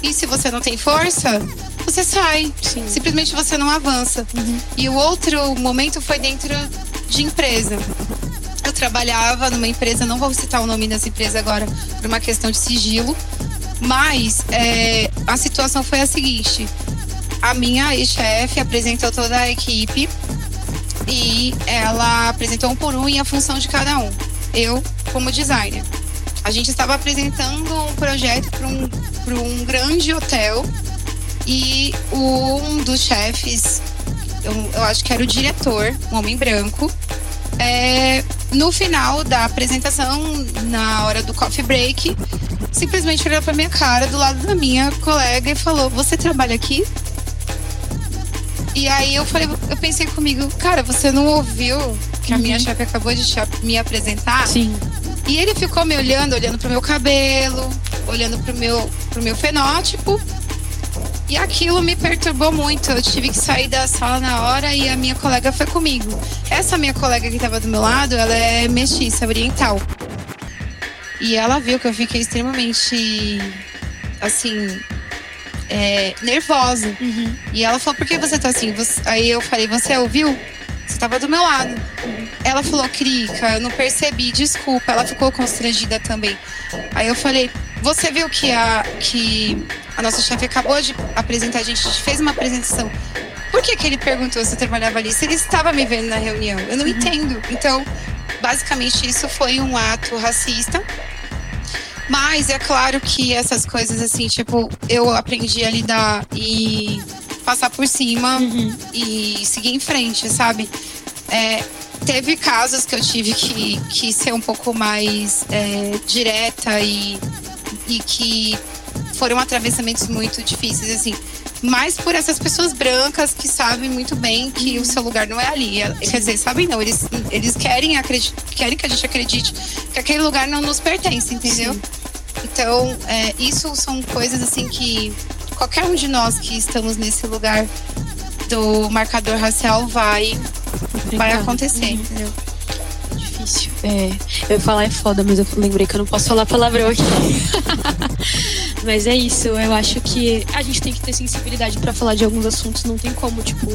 E se você não tem força, você sai. Sim. Simplesmente você não avança. Uhum. E o outro momento foi dentro de empresa. Eu trabalhava numa empresa, não vou citar o nome dessa empresa agora por uma questão de sigilo, mas é, a situação foi a seguinte: a minha ex-chefe apresentou toda a equipe e ela apresentou um por um e a função de cada um. Eu, como designer. A gente estava apresentando um projeto para um, um grande hotel e um dos chefes, eu, eu, acho que era o diretor, um homem branco, é, no final da apresentação, na hora do coffee break, simplesmente olhou para minha cara do lado da minha colega e falou: Você trabalha aqui? E aí eu falei, eu pensei comigo, cara, você não ouviu que a minha uhum. chefe acabou de me apresentar? Sim. E ele ficou me olhando, olhando pro meu cabelo, olhando pro meu, pro meu fenótipo. E aquilo me perturbou muito. Eu tive que sair da sala na hora e a minha colega foi comigo. Essa minha colega que estava do meu lado, ela é mestiça, oriental. E ela viu que eu fiquei extremamente, assim, é, nervosa. Uhum. E ela falou: Por que você tá assim? Você... Aí eu falei: Você ouviu? Você estava do meu lado. Ela falou, Crica, eu não percebi, desculpa. Ela ficou constrangida também. Aí eu falei, você viu que a, que a nossa chefe acabou de apresentar, a gente fez uma apresentação por que, que ele perguntou se eu trabalhava ali? Se ele estava me vendo na reunião. Eu não uhum. entendo. Então, basicamente, isso foi um ato racista. Mas é claro que essas coisas, assim, tipo, eu aprendi a lidar e passar por cima uhum. e seguir em frente, sabe? É, teve casos que eu tive que, que ser um pouco mais é, direta e, e que foram atravessamentos muito difíceis, assim. Mas por essas pessoas brancas que sabem muito bem que o seu lugar não é ali. Quer dizer, sabem não, eles, eles querem, querem que a gente acredite que aquele lugar não nos pertence, entendeu? Sim. Então, é, isso são coisas assim que qualquer um de nós que estamos nesse lugar do marcador racial vai, vai acontecer, uhum. entendeu? Difícil. É, eu falar é foda, mas eu lembrei que eu não posso falar palavrão aqui. Mas é isso, eu acho que a gente tem que ter sensibilidade para falar de alguns assuntos, não tem como, tipo,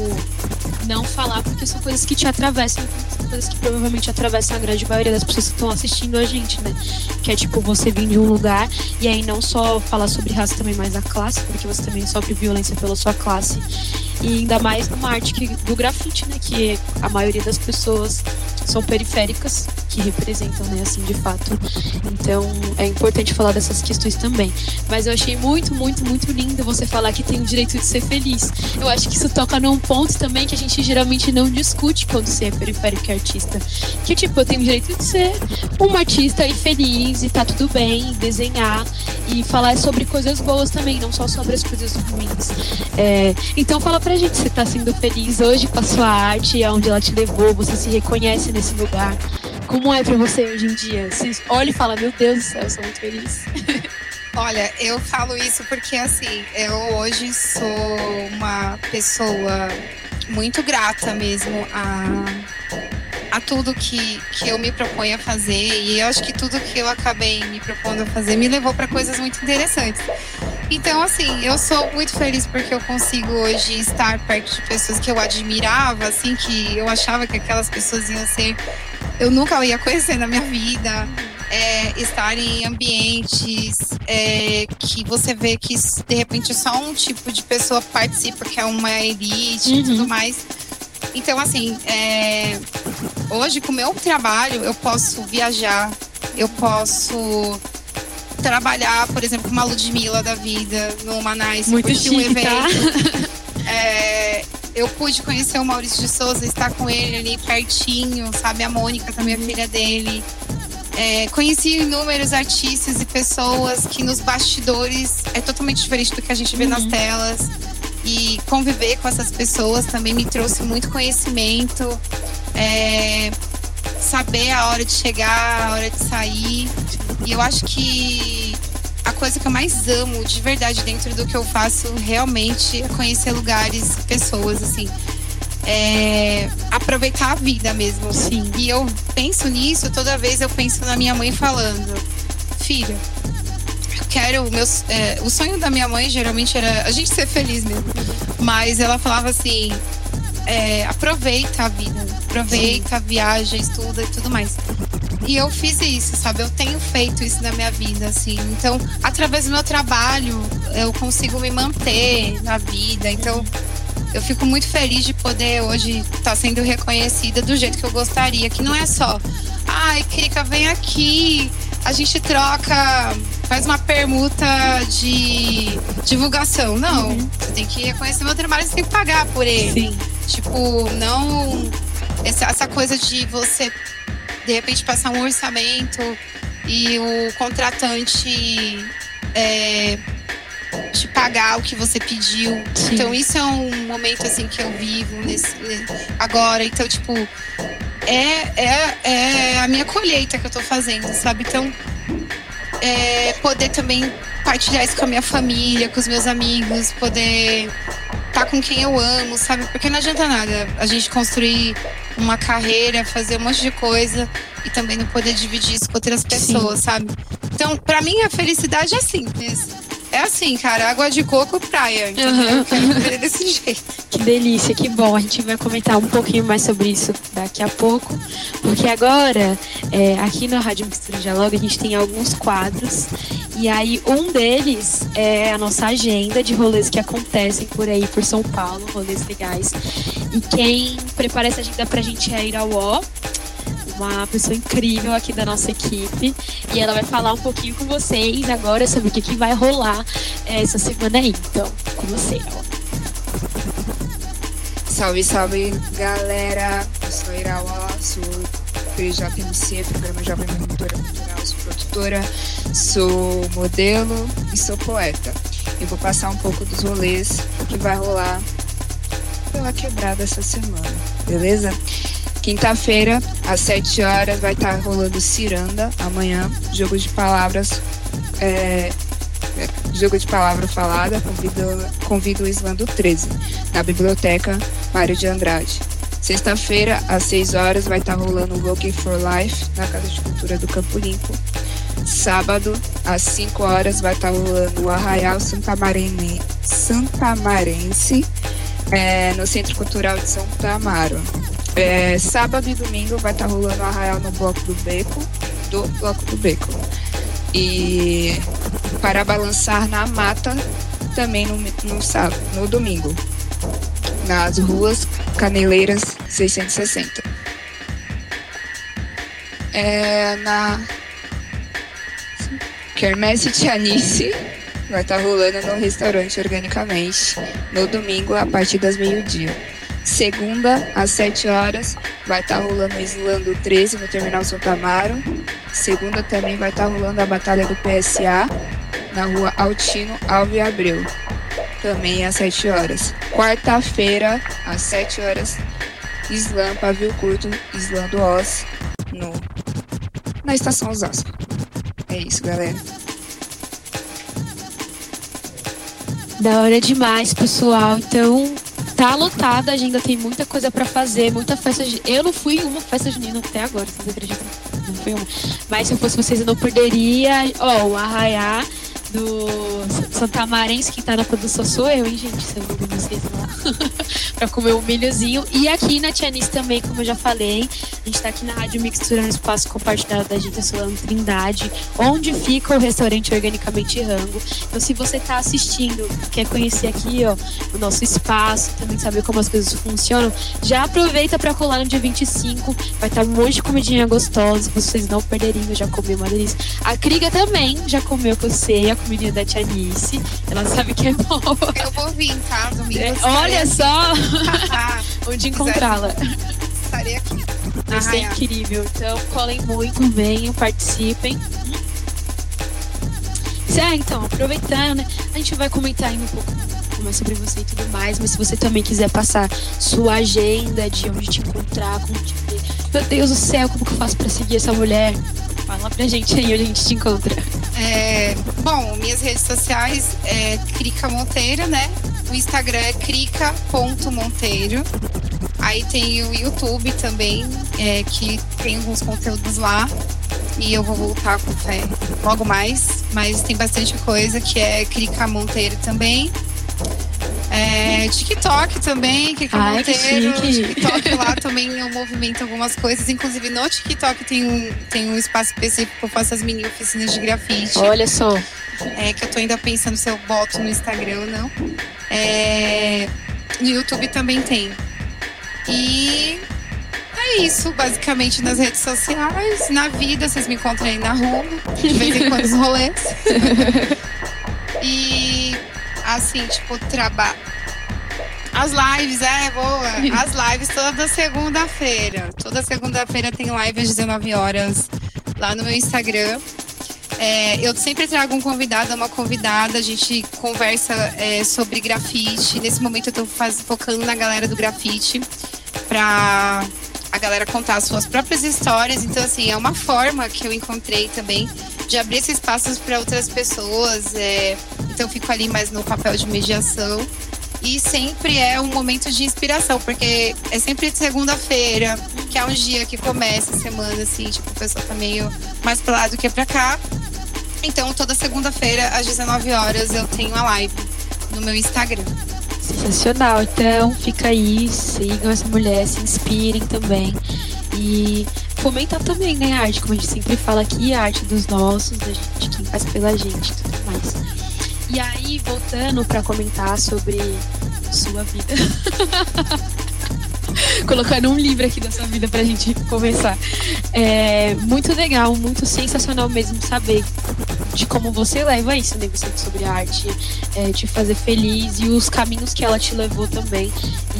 não falar, porque são coisas que te atravessam, são coisas que provavelmente atravessam a grande maioria das pessoas que estão assistindo a gente, né? Que é tipo você vir de um lugar e aí não só falar sobre raça também, mas a classe, porque você também sofre violência pela sua classe. E ainda mais numa arte que, do grafite, né? Que a maioria das pessoas são periféricas, que representam, né, assim, de fato. Então, é importante falar dessas questões também. Mas eu achei muito, muito, muito lindo você falar que tem o direito de ser feliz. Eu acho que isso toca num ponto também que a gente geralmente não discute quando você é periférico e artista. Que, tipo, eu tenho o direito de ser uma artista e feliz, e tá tudo bem, desenhar, e falar sobre coisas boas também, não só sobre as coisas ruins. É, então, fala pra gente, você tá sendo feliz hoje com a sua arte, aonde ela te levou, você se reconhece nesse lugar. Como é pra você hoje em dia? Você olha e fala, meu Deus do céu, eu sou muito feliz. Olha, eu falo isso porque assim, eu hoje sou uma pessoa muito grata mesmo a, a tudo que, que eu me proponho a fazer. E eu acho que tudo que eu acabei me propondo a fazer me levou para coisas muito interessantes. Então, assim, eu sou muito feliz porque eu consigo hoje estar perto de pessoas que eu admirava, assim, que eu achava que aquelas pessoas iam ser. Eu nunca ia conhecer na minha vida é, estar em ambientes é, que você vê que de repente só um tipo de pessoa participa, que é uma elite uhum. e tudo mais. Então, assim, é, hoje com o meu trabalho eu posso viajar, eu posso trabalhar, por exemplo, com uma Ludmilla da vida, no Manais, Muito chique, um evento. Tá? É, eu pude conhecer o Maurício de Souza, estar com ele ali pertinho, sabe? A Mônica também, a filha dele. É, conheci inúmeros artistas e pessoas que nos bastidores é totalmente diferente do que a gente vê uhum. nas telas. E conviver com essas pessoas também me trouxe muito conhecimento. É, saber a hora de chegar, a hora de sair. E eu acho que a coisa que eu mais amo de verdade dentro do que eu faço realmente é conhecer lugares, pessoas, assim é, aproveitar a vida mesmo. Sim. E eu penso nisso, toda vez eu penso na minha mãe falando, filha, eu quero. Meus, é, o sonho da minha mãe geralmente era a gente ser feliz mesmo. Mas ela falava assim. É, aproveita a vida, aproveita, Sim. viaja, estuda e tudo mais. E eu fiz isso, sabe? Eu tenho feito isso na minha vida, assim. Então, através do meu trabalho, eu consigo me manter na vida. Então, eu fico muito feliz de poder hoje estar tá sendo reconhecida do jeito que eu gostaria, que não é só, ai, Krika, vem aqui, a gente troca, faz uma permuta de divulgação. Não, uhum. você tem que reconhecer meu trabalho, você tem que pagar por ele. Sim. Tipo, não. Essa, essa coisa de você, de repente, passar um orçamento e o contratante. É, te pagar o que você pediu. Sim. Então isso é um momento assim que eu vivo nesse, agora. Então, tipo, é, é, é a minha colheita que eu tô fazendo, sabe? Então, é, poder também partilhar isso com a minha família, com os meus amigos, poder estar tá com quem eu amo, sabe? Porque não adianta nada a gente construir uma carreira, fazer um monte de coisa e também não poder dividir isso com outras pessoas, Sim. sabe? Então, para mim, a felicidade é simples é assim, cara, água de coco, praia. Uhum. Eu desse jeito. Que delícia, que bom. A gente vai comentar um pouquinho mais sobre isso daqui a pouco. Porque agora, é, aqui na Rádio Mistura Dialoga, a gente tem alguns quadros. E aí, um deles é a nossa agenda de rolês que acontecem por aí, por São Paulo, rolês legais. E quem prepara essa agenda pra gente é a Irauó, uma pessoa incrível aqui da nossa equipe. E ela vai falar um pouquinho com vocês agora sobre o que, que vai rolar é, essa semana aí. Então, com você, Irauó. Salve, salve, galera. Eu sou a Irauó, sou PJMC, Programa Jovem Monitora Cultural, sou produtora, sou modelo e sou poeta. Eu vou passar um pouco dos rolês que vai rolar pela quebrada essa semana, beleza? Quinta-feira, às 7 horas, vai estar rolando Ciranda, amanhã, jogo de palavras. É, jogo de palavra falada, convido, convido o Islando 13, na biblioteca Mário de Andrade. Sexta-feira, às 6 horas, vai estar rolando o Looking for Life na Casa de Cultura do Campo Limpo. Sábado, às 5 horas, vai estar rolando o Arraial Santamarense, Santamarense é, no Centro Cultural de Santa Amaro. É, sábado e domingo vai estar rolando o Arraial no Bloco do Beco, do Bloco do Beco. E para balançar na mata também no, no sábado, no domingo, nas ruas Caneleiras 660. É, na Kermesse Tianice vai estar rolando no restaurante organicamente no domingo a partir das meio-dia. Segunda, às 7 horas, vai estar rolando o Islando 13 no Terminal Santa Amaro. Segunda também vai estar rolando a Batalha do PSA na rua Altino Alve Abreu, também às 7 horas. Quarta-feira, às 7 horas, Islã Pavio Curto, Islã do Oz, no, na Estação Osasco. É isso, galera. Da hora demais, pessoal. Então, tá lotada, a agenda tem muita coisa para fazer, muita festa. De... Eu não fui em uma festa junina até agora, vocês acreditam? Não fui uma. Mas se eu fosse vocês, eu não perderia. Ó, oh, o Arraiá do Santamarense, que tá na produção sou eu, hein, gente? Se eu não vocês lá. pra comer um milhozinho. E aqui na Tianis também, como eu já falei, a gente tá aqui na Rádio Mixtura, no espaço compartilhado da Gita Solano Trindade, onde fica o restaurante Organicamente Rango. Então, se você tá assistindo, quer conhecer aqui, ó, o nosso espaço, também saber como as coisas funcionam, já aproveita pra colar no dia 25. Vai estar tá um monte de comidinha gostosa, vocês não perderiam, eu já comi uma delícia. A Kriga também já comeu com você, a comidinha da Tianice. Ela sabe que é boa. Eu vou vir, tá? Domingo. É, olha só onde encontrá-la. Estarei aqui. Vai ser incrível. Então, colhem muito, venham, participem. É, então, aproveitando, né? A gente vai comentar ainda um pouco mais sobre você e tudo mais, mas se você também quiser passar sua agenda de onde te encontrar, como te ver. Meu Deus do céu, como que eu faço pra seguir essa mulher? Fala pra gente aí onde a gente te encontra. É, bom, minhas redes sociais é Crica Monteiro, né? O Instagram é crica.monteiro. Aí tem o YouTube também, é, que tem alguns conteúdos lá. E eu vou voltar com fé logo mais. Mas tem bastante coisa que é Crica Monteiro também. É, TikTok também, que Ai, Monteiro. Que TikTok lá também eu movimento algumas coisas. Inclusive no TikTok tem um, tem um espaço específico que eu faço as mini oficinas de grafite. Olha só. É, que eu tô ainda pensando se eu boto no Instagram ou não. É, no YouTube também tem. E é isso, basicamente, nas redes sociais. Na vida, vocês me encontram aí na rua, de vez em quando os rolês. e assim, tipo, trabalho. As lives, é, boa. As lives toda segunda-feira. Toda segunda-feira tem live às 19 horas lá no meu Instagram. É, eu sempre trago um convidado, uma convidada, a gente conversa é, sobre grafite. Nesse momento eu tô faz, focando na galera do grafite pra a galera contar as suas próprias histórias. Então, assim, é uma forma que eu encontrei também de abrir esses espaços para outras pessoas. É, então, fico ali mais no papel de mediação. E sempre é um momento de inspiração, porque é sempre segunda-feira, que é um dia que começa a semana, assim, tipo, a pessoa tá meio mais pra lá do que pra cá. Então, toda segunda-feira, às 19 horas, eu tenho a live no meu Instagram. Sensacional. Então, fica aí, sigam essa mulher, se inspirem também. E fomentar também, né, a arte, como a gente sempre fala aqui, a arte dos nossos, da gente, quem faz pela gente e tudo mais. E aí, voltando para comentar sobre sua vida. colocando um livro aqui da sua vida pra gente começar. É muito legal, muito sensacional mesmo saber de como você leva isso, né? Você sobre a arte, é, te fazer feliz e os caminhos que ela te levou também.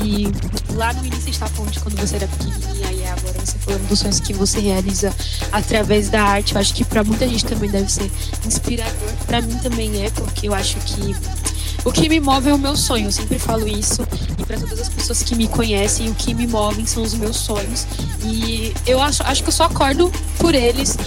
E lá no início a gente falando de quando você era pequenininha e agora você falando dos sonhos que você realiza através da arte. Eu acho que para muita gente também deve ser inspirador. Para mim também é, porque eu acho que o que me move é o meu sonho, eu sempre falo isso. E para todas as pessoas que me conhecem, o que me movem são os meus sonhos. E eu acho, acho que eu só acordo por eles.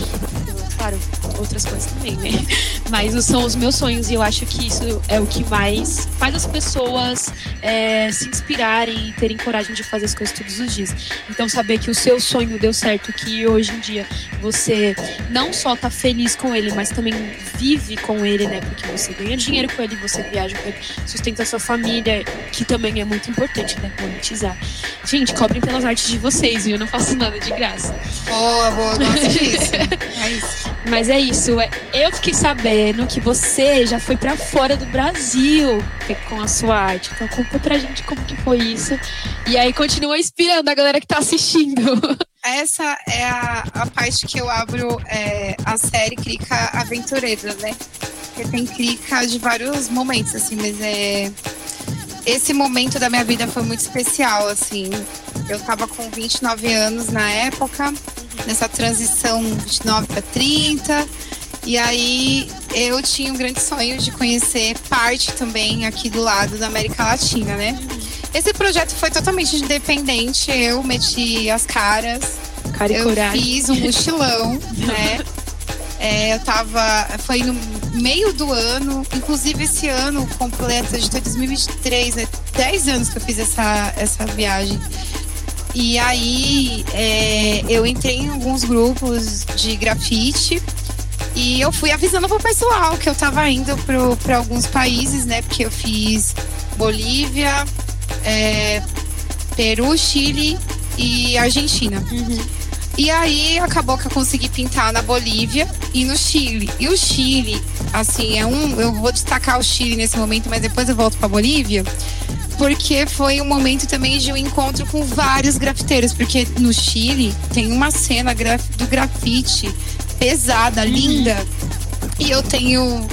Claro, outras coisas também, né? Mas são os meus sonhos e eu acho que isso é o que mais faz as pessoas é, se inspirarem e terem coragem de fazer as coisas todos os dias. Então, saber que o seu sonho deu certo, que hoje em dia você não só tá feliz com ele, mas também vive com ele, né? Porque você ganha dinheiro com ele, você viaja com ele, sustenta a sua família, que também é muito importante, né? Monetizar. Gente, cobrem pelas artes de vocês, viu? Eu não faço nada de graça. Boa, boa, gosto. É isso. Mas é isso. É, eu fiquei sabendo que você já foi para fora do Brasil com a sua arte. Então conta pra gente como que foi isso. E aí continua inspirando a galera que tá assistindo. Essa é a, a parte que eu abro é, a série Clica Aventureira, né? Porque tem clica de vários momentos, assim, mas é. Esse momento da minha vida foi muito especial, assim. Eu tava com 29 anos na época, nessa transição 29 para 30. E aí eu tinha um grande sonho de conhecer parte também aqui do lado da América Latina, né? Esse projeto foi totalmente independente, eu meti as caras. Cara e eu coragem. fiz um mochilão, né? É, eu tava. Foi no meio do ano, inclusive esse ano completo de 2023, né? 10 anos que eu fiz essa, essa viagem. E aí é, eu entrei em alguns grupos de grafite e eu fui avisando pro pessoal que eu tava indo para alguns países, né? Porque eu fiz Bolívia, é, Peru, Chile e Argentina. Uhum. E aí acabou que eu consegui pintar na Bolívia e no Chile. E o Chile, assim, é um. Eu vou destacar o Chile nesse momento, mas depois eu volto pra Bolívia. Porque foi um momento também de um encontro com vários grafiteiros. Porque no Chile tem uma cena graf do grafite pesada, linda. E eu tenho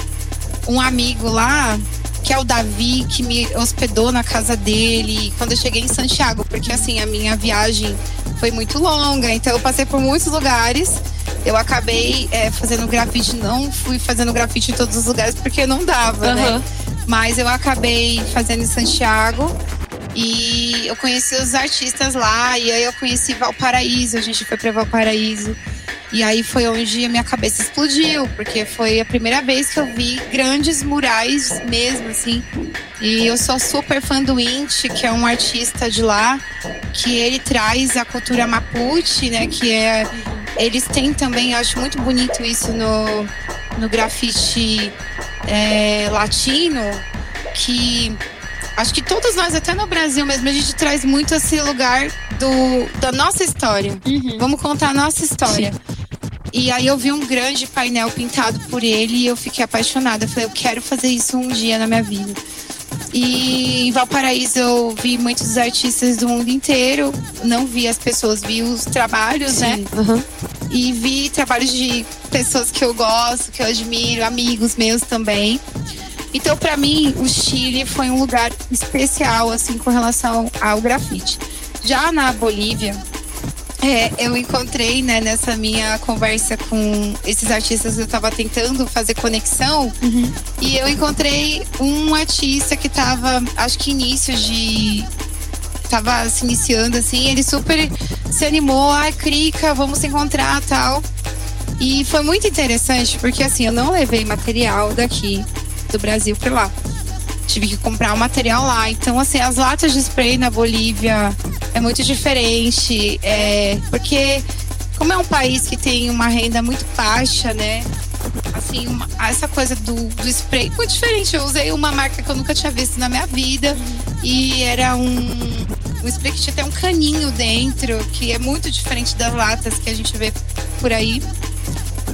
um amigo lá, que é o Davi, que me hospedou na casa dele quando eu cheguei em Santiago, porque assim, a minha viagem foi muito longa, então eu passei por muitos lugares. Eu acabei é, fazendo grafite, não fui fazendo grafite em todos os lugares porque não dava, né? Aham. Mas eu acabei fazendo em Santiago e eu conheci os artistas lá, e aí eu conheci Valparaíso, a gente foi para Valparaíso. E aí foi onde a minha cabeça explodiu, porque foi a primeira vez que eu vi grandes murais mesmo, assim. E eu sou super fã do Inti, que é um artista de lá, que ele traz a cultura Mapuche, né? Que é. Eles têm também, eu acho muito bonito isso no, no grafite é, latino, que acho que todos nós, até no Brasil mesmo, a gente traz muito esse lugar do, da nossa história. Uhum. Vamos contar a nossa história. E aí eu vi um grande painel pintado por ele e eu fiquei apaixonada. Eu falei, eu quero fazer isso um dia na minha vida. E em Valparaíso eu vi muitos artistas do mundo inteiro. Não vi as pessoas, vi os trabalhos, né? Sim. Aham. E vi trabalhos de pessoas que eu gosto, que eu admiro, amigos meus também. Então, para mim, o Chile foi um lugar especial, assim, com relação ao grafite. Já na Bolívia, é, eu encontrei, né, nessa minha conversa com esses artistas eu estava tentando fazer conexão, Uhum. e eu encontrei um artista que estava, acho que início de. Tava se iniciando assim, ele super se animou, ai, Crica, vamos se encontrar tal. E foi muito interessante, porque assim, eu não levei material daqui do Brasil para lá. Tive que comprar o material lá. Então, assim, as latas de spray na Bolívia é muito diferente. É, porque, como é um país que tem uma renda muito baixa, né? Assim, uma- essa coisa do, do spray muito diferente. Eu usei uma marca que eu nunca tinha visto na minha vida. E era um. um spray que tinha até um caninho dentro, que é muito diferente das latas que a gente vê por aí.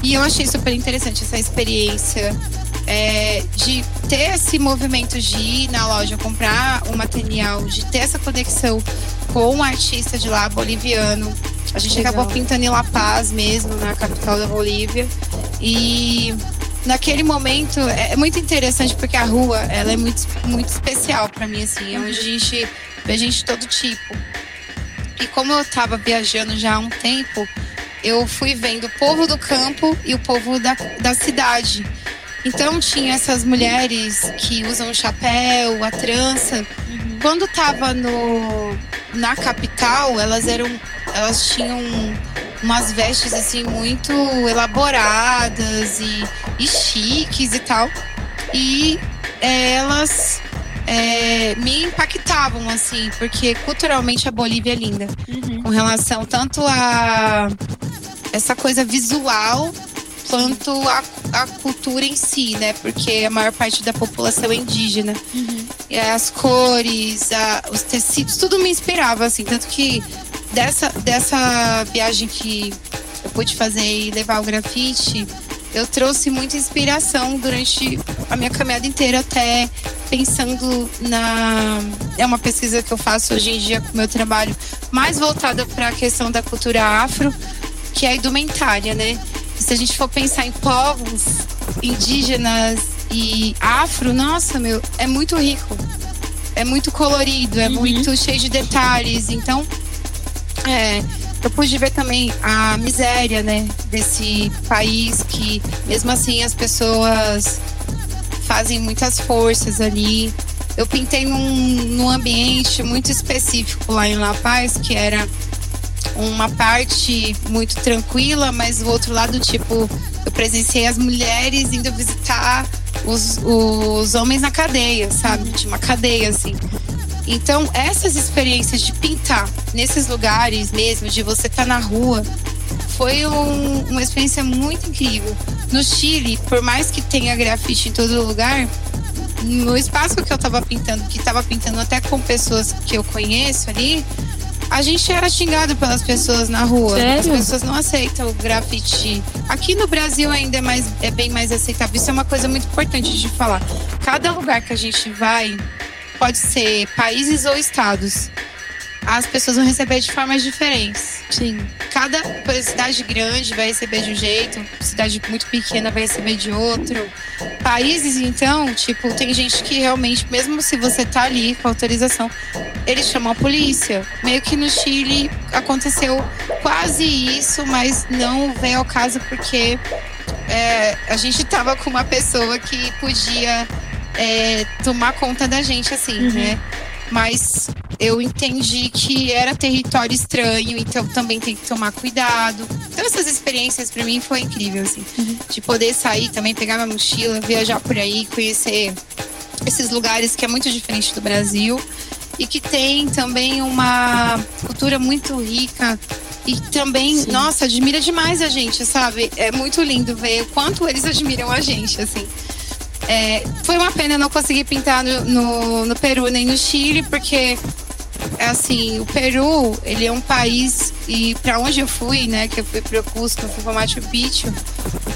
E eu achei super interessante essa experiência é, de ter esse movimento de ir na loja comprar o material, de ter essa conexão com um artista de lá, boliviano. A gente Legal. acabou pintando em La Paz mesmo, na capital da Bolívia. E naquele momento é, é muito interessante porque a rua ela é muito, muito especial para mim, assim, é onde a gente vê gente de todo tipo. E como eu estava viajando já há um tempo, eu fui vendo o povo do campo e o povo da, da cidade. Então tinha essas mulheres que usam o chapéu, a trança. Uhum. Quando tava no, na capital, elas eram. Elas tinham umas vestes assim muito elaboradas e, e chiques e tal. E é, elas é, me impactavam, assim, porque culturalmente a Bolívia é linda. Uhum. Com relação tanto a essa coisa visual quanto a, a cultura em si, né? Porque a maior parte da população é indígena. Uhum. E as cores, a, os tecidos, tudo me inspirava, assim. Tanto que dessa, dessa viagem que eu pude fazer e levar o grafite, eu trouxe muita inspiração durante a minha caminhada inteira até pensando na é uma pesquisa que eu faço hoje em dia com o meu trabalho mais voltada para a questão da cultura afro, que é a indumentária, né? Se a gente for pensar em povos indígenas e afro, nossa, meu, é muito rico. É muito colorido, é uhum. muito cheio de detalhes. Então, é, eu pude ver também a miséria, né, desse país que, mesmo assim, as pessoas fazem muitas forças ali. Eu pintei num, num ambiente muito específico lá em La Paz, que era uma parte muito tranquila, mas o outro lado, tipo, eu presenciei as mulheres indo visitar os, os homens na cadeia, sabe? Tinha uma cadeia, assim. Então, essas experiências de pintar nesses lugares mesmo, de você estar tá na rua, foi um, uma experiência muito incrível. No Chile, por mais que tenha grafite em todo lugar, no espaço que eu estava pintando, que estava pintando até com pessoas que eu conheço ali, a gente era xingado pelas pessoas na rua. Sério? As pessoas não aceitam o grafite. Aqui no Brasil ainda é, mais, é bem mais aceitável. Isso é uma coisa muito importante de falar. Cada lugar que a gente vai, pode ser países ou estados, as pessoas vão receber de formas diferentes. Sim. Cada cidade grande vai receber de um jeito, cidade muito pequena vai receber de outro. Países, então, tipo, tem gente que realmente, mesmo se você tá ali com autorização, eles chamam a polícia. Meio que no Chile aconteceu quase isso, mas não veio ao caso porque é, a gente tava com uma pessoa que podia é, tomar conta da gente, assim, uhum. né? Mas eu entendi que era território estranho, então também tem que tomar cuidado. Então essas experiências para mim foi incrível, assim, uhum. de poder sair também, pegar minha mochila, viajar por aí, conhecer esses lugares que é muito diferente do Brasil e que tem também uma cultura muito rica e também, Sim. nossa, admira demais a gente, sabe? É muito lindo ver o quanto eles admiram a gente, assim. É, foi uma pena não conseguir pintar no, no, no Peru nem no Chile, porque assim, o Peru, ele é um país e para onde eu fui, né, que eu fui pro Cusco, fui pro Machu Picchu,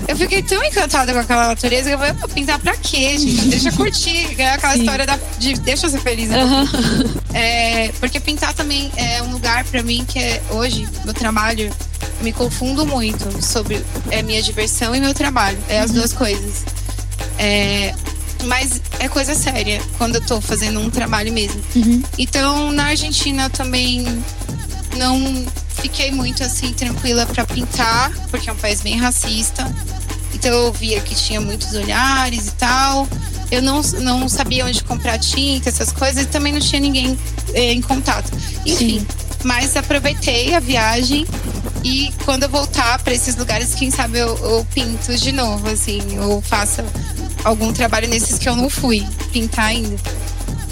eu fiquei tão encantada com aquela natureza que eu vou pintar pra quê, gente? Deixa eu curtir, é aquela Sim. história da, de deixa eu ser feliz. Né? Uhum. É, porque pintar também é um lugar para mim que é hoje, meu trabalho, eu me confundo muito sobre é, minha diversão e meu trabalho, é as uhum. duas coisas. É, mas é coisa séria quando eu tô fazendo um trabalho mesmo. Uhum. Então, na Argentina eu também não fiquei muito assim tranquila para pintar, porque é um país bem racista. Então eu via que tinha muitos olhares e tal. Eu não, não sabia onde comprar tinta, essas coisas, e também não tinha ninguém eh, em contato. Enfim, Sim. mas aproveitei a viagem e quando eu voltar para esses lugares, quem sabe eu, eu pinto de novo, assim, ou faça algum trabalho nesses que eu não fui pintar ainda.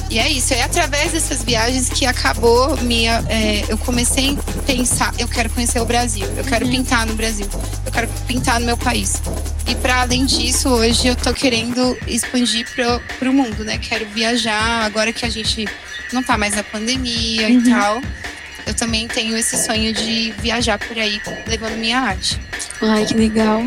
E é isso, é através dessas viagens que acabou minha. É, eu comecei a pensar, eu quero conhecer o Brasil, eu quero Uhum. pintar no Brasil, eu quero pintar no meu país. E para além disso, hoje eu tô querendo expandir pro, pro mundo, né? Quero viajar, agora que a gente não tá mais na pandemia Uhum. e tal. Eu também tenho esse sonho de viajar por aí levando minha arte. Ai, que legal.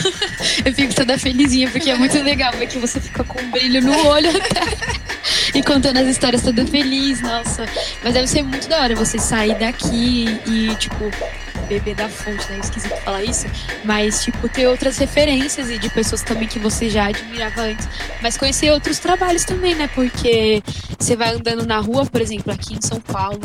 Eu fico toda felizinha, porque é muito legal ver que você fica com um brilho no olho até. E contando as histórias toda feliz, nossa. Mas deve ser muito da hora você sair daqui e, tipo, beber da fonte, né? Esquisito falar isso. Mas, tipo, ter outras referências e de pessoas também que você já admirava antes. Mas conhecer outros trabalhos também, né? Porque você vai andando na rua, por exemplo, aqui em São Paulo.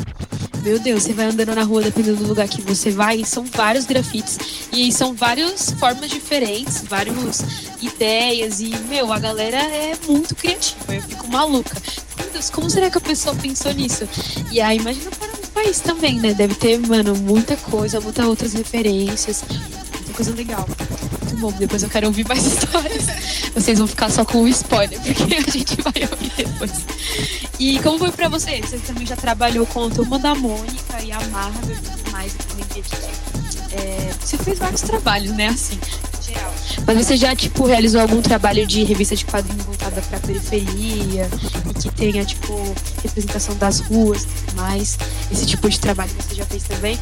Meu Deus, você vai andando na rua, dependendo do lugar que você vai, são vários grafites. E são várias formas diferentes, várias ideias. E, meu, a galera é muito criativa. Eu fico maluca. Meu Deus, como será que a pessoa pensou nisso? E aí, imagina para o país também, né? Deve ter, mano, muita coisa, muitas outras referências. Muita coisa legal. Muito. Depois eu quero ouvir mais histórias. Vocês vão ficar só com o spoiler, porque a gente vai ouvir depois. E como foi pra você? Você também já trabalhou com a turma da Mônica e a Marvel e tudo mais. É, você fez vários trabalhos, né? Assim. Mas você já, tipo, realizou algum trabalho de revista de quadrinho voltada pra periferia e que tenha, tipo, representação das ruas e tudo mais? Esse tipo de trabalho você já fez também?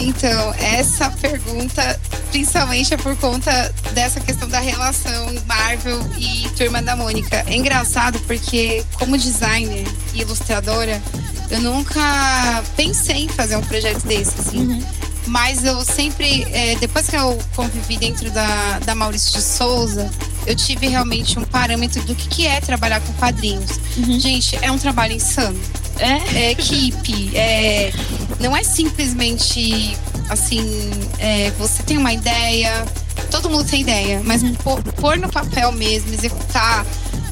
Então, essa pergunta, principalmente é por conta dessa questão da relação Marvel e Turma da Mônica. É engraçado porque, como designer e ilustradora, eu nunca pensei em fazer um projeto desse, assim. Mas eu sempre, é, depois que eu convivi dentro da, da Maurício de Souza, eu tive realmente um parâmetro do que, que é trabalhar com quadrinhos. Uhum. Gente, é um trabalho insano É? é equipe, é, não é simplesmente assim, é, você tem uma ideia, todo mundo tem ideia, mas pôr, pôr no papel mesmo, executar,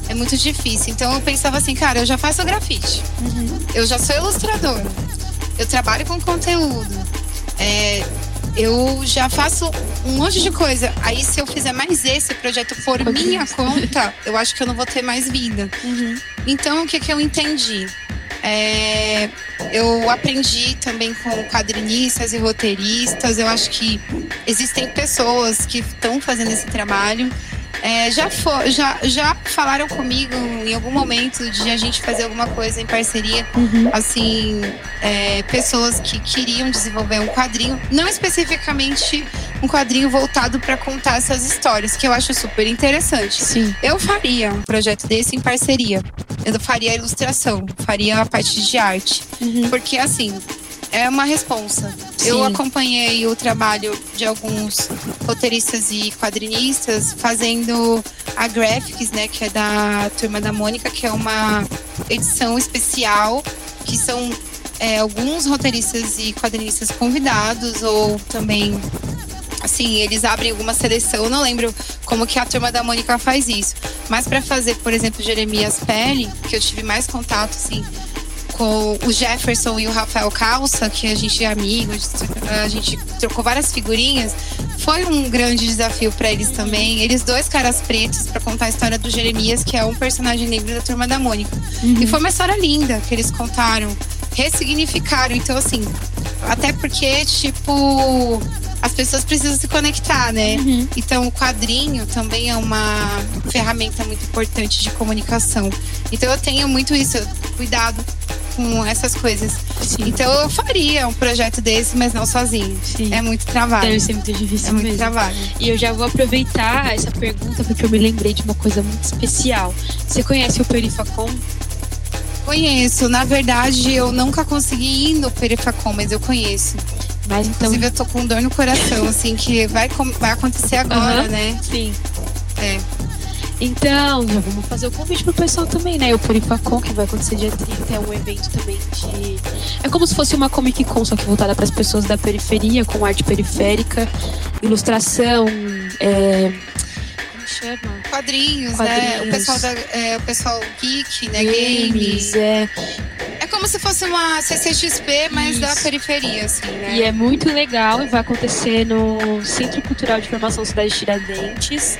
é muito difícil. Então eu pensava assim, cara, eu já faço grafite, eu já sou ilustradora, eu trabalho com conteúdo, é, eu já faço um monte de coisa. Aí se eu fizer mais esse projeto por minha conta, eu acho que eu não vou ter mais vida. Então, o que, que eu entendi? É, eu aprendi também com quadrinistas e roteiristas. Eu acho que existem pessoas que estão fazendo esse trabalho. É, já, fo- já, já falaram comigo em algum momento de a gente fazer alguma coisa em parceria. Assim, é, pessoas que queriam desenvolver um quadrinho, não especificamente um quadrinho voltado para contar essas histórias, que eu acho super interessante. Sim. Eu faria um projeto desse em parceria. Eu faria a ilustração, faria a parte de arte. Porque, assim, é uma responsa. Eu Sim. acompanhei o trabalho de alguns roteiristas e quadrinistas fazendo a Graphics, né? Que é da Turma da Mônica, que é uma edição especial, que são é, alguns roteiristas e quadrinistas convidados, ou também assim, eles abrem alguma seleção, eu não lembro como que a turma da Mônica faz isso. Mas para fazer, por exemplo, Jeremias Pele, que eu tive mais contato assim com o Jefferson e o Rafael Calça, que a gente é amigo, a gente trocou várias figurinhas, foi um grande desafio para eles também. Eles dois caras pretos para contar a história do Jeremias, que é um personagem negro da turma da Mônica. E foi uma história linda que eles contaram, ressignificaram. Então assim, até porque tipo as pessoas precisam se conectar, né? Então, o quadrinho também é uma ferramenta muito importante de comunicação. Então, eu tenho muito isso, cuidado com essas coisas. Sim. Então, eu faria um projeto desse, mas não sozinho. Sim. É muito trabalho. Deve ser muito difícil É muito mesmo. trabalho. E eu já vou aproveitar essa pergunta porque eu me lembrei de uma coisa muito especial. Você conhece o Perifacom? Conheço. Na verdade, eu nunca consegui ir no Perifacom, mas eu conheço. Mas então. Inclusive, eu tô com dor no coração, assim, que vai, vai acontecer agora, Aham. né? Sim. É. Então, já vamos fazer o convite pro pessoal também, né? O Perifacom, que vai acontecer dia 30, é um evento também de. É como se fosse uma Comic Con, só que voltada para as pessoas da periferia, com arte periférica, ilustração, é... chama? Quadrinhos, né? O Quadrinhos. pessoal, da, é, o pessoal geek, né? Games, Games. é. É como se fosse uma CCXP, mas da Isso. periferia, assim, né? E é muito legal e vai acontecer no Centro Cultural de Formação Cidade de Tiradentes.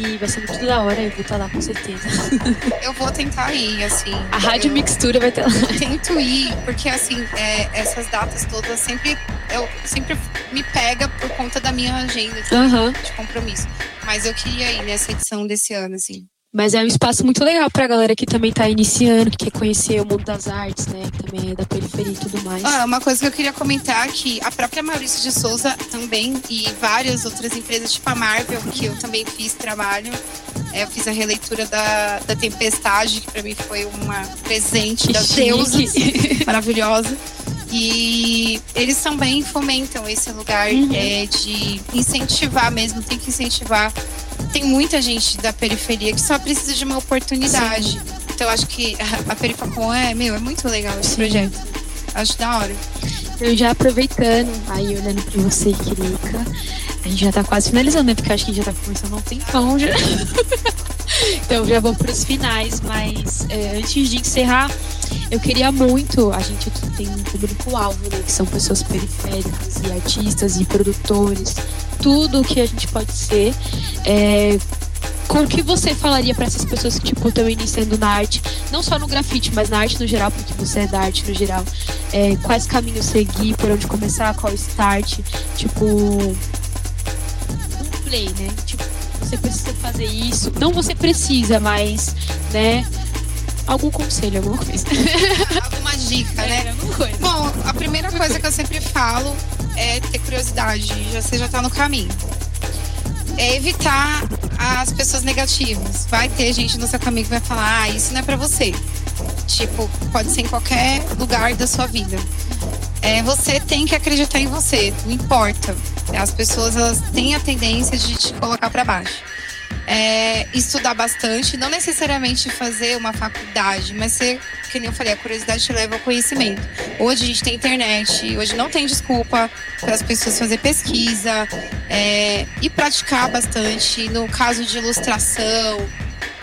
E vai ser muito da hora, eu vou estar lá com certeza. Eu vou tentar ir, assim. A Rádio Mixtura vai estar lá. Tento ir, porque assim, é, essas datas todas sempre, eu, sempre me pega por conta da minha agenda de, Aham. de compromisso. Mas eu queria ir nessa edição desse ano, assim. Mas é um espaço muito legal pra galera que também tá iniciando, que quer conhecer o mundo das artes, né? Também é da periferia e tudo mais. Ah, uma coisa que eu queria comentar é que a própria Maurício de Souza também e várias outras empresas, tipo a Marvel, que eu também fiz trabalho. É, eu fiz a releitura da, da Tempestade, que pra mim foi uma presente Que das deusas maravilhosa. E eles também fomentam esse lugar Uhum. é, de incentivar mesmo, tem que incentivar. Tem muita gente da periferia que só precisa de uma oportunidade. Então eu acho que a, a Perifacom é, meu, é muito legal esse Sim. projeto. Acho da hora. Eu já aproveitando, aí olhando pra você, Kirika, a gente já tá quase finalizando, né? Porque acho que a gente já tá começando há um tempão já. então já vou pros finais, mas é, antes de encerrar, eu queria muito, a gente aqui tem um público-alvo, né? Que são pessoas periféricas e artistas e produtores, tudo o que a gente pode ser. É, com o que você falaria pra essas pessoas que, tipo, estão iniciando na arte, não só no grafite, mas na arte no geral, porque você é da arte no geral é, quais caminhos seguir, por onde começar, qual start, tipo um play, né? Tipo, você precisa fazer isso. Não você precisa, mas, né? Algum conselho, alguma coisa. Alguma dica, né? alguma coisa. Bom, a primeira coisa que eu sempre falo é ter curiosidade. Já, você já tá no caminho. É evitar as pessoas negativas. Vai ter gente no seu caminho que vai falar, ah, isso não é pra você. Tipo, pode ser em qualquer lugar da sua vida. É, você tem que acreditar em você, não importa. As pessoas elas têm a tendência de te colocar pra baixo. É, estudar bastante, não necessariamente fazer uma faculdade, mas ser, que nem eu falei, a curiosidade te leva ao conhecimento. Hoje a gente tem internet, hoje não tem desculpa para as pessoas fazer pesquisa é, e praticar bastante. No caso de ilustração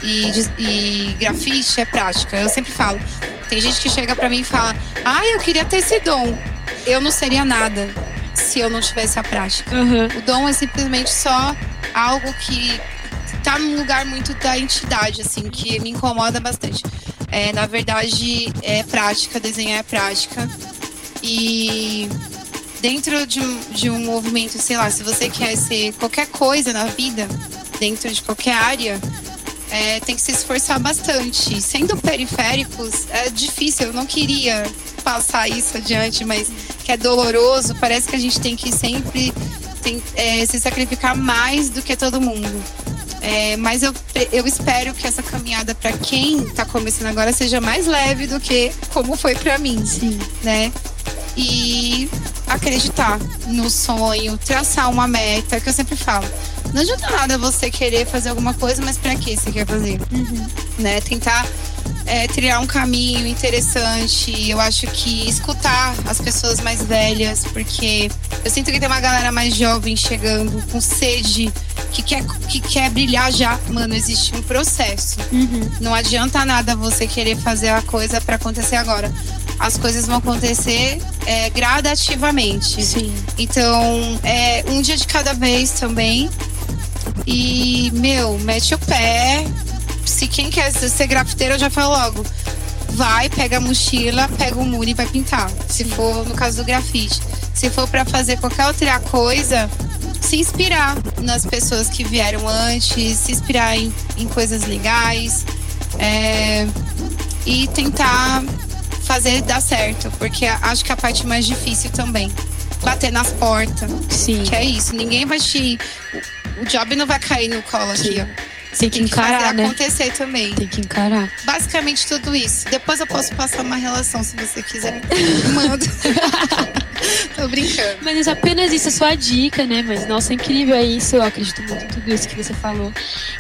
e, e grafite, é prática. Eu sempre falo. Tem gente que chega para mim e fala: Ah, eu queria ter esse dom. Eu não seria nada se eu não tivesse a prática. Aham. O dom é simplesmente só algo que tá num lugar muito da entidade, assim, que me incomoda bastante. É, na verdade, é prática, desenhar é prática. E dentro de um, de um movimento, sei lá, se você quer ser qualquer coisa na vida, dentro de qualquer área, é, tem que se esforçar bastante. Sendo periféricos, é difícil. Eu não queria passar isso adiante, mas que é doloroso. Parece que a gente tem que sempre tem- é, se sacrificar mais do que todo mundo. É, mas eu, eu espero que essa caminhada para quem está começando agora seja mais leve do que como foi para mim Sim. né? E acreditar no sonho, traçar uma meta, que eu sempre falo. Não adianta nada você querer fazer alguma coisa, mas para que você quer fazer? Né? Tentar é, trilhar um caminho interessante. Eu acho que escutar as pessoas mais velhas, porque eu sinto que tem uma galera mais jovem chegando com sede, que quer, que quer brilhar já. Mano, existe um processo. Uhum. Não adianta nada você querer fazer a coisa para acontecer agora. As coisas vão acontecer é, gradativamente. Sim. Então, é um dia de cada vez também. E, meu, mete o pé. Se quem quer ser grafiteiro, eu já falo logo. Vai, pega a mochila, pega o muro e vai pintar. Se for no caso do grafite. Se for para fazer qualquer outra coisa, se inspirar nas pessoas que vieram antes, se inspirar em, em coisas legais. é, e tentar fazer dar certo. Porque acho que a parte mais difícil também. Bater nas portas. Sim. Que é isso, ninguém vai te. O job não vai cair no colo aqui, Sim. ó. Tem que Tem que fazer encarar, né? acontecer também. Tem que encarar. Basicamente tudo isso. Depois eu posso passar uma relação se você quiser. Manda. Tô brincando. Mas apenas isso é só a dica, né? Mas nossa, é incrível é isso. Eu acredito muito em tudo isso que você falou.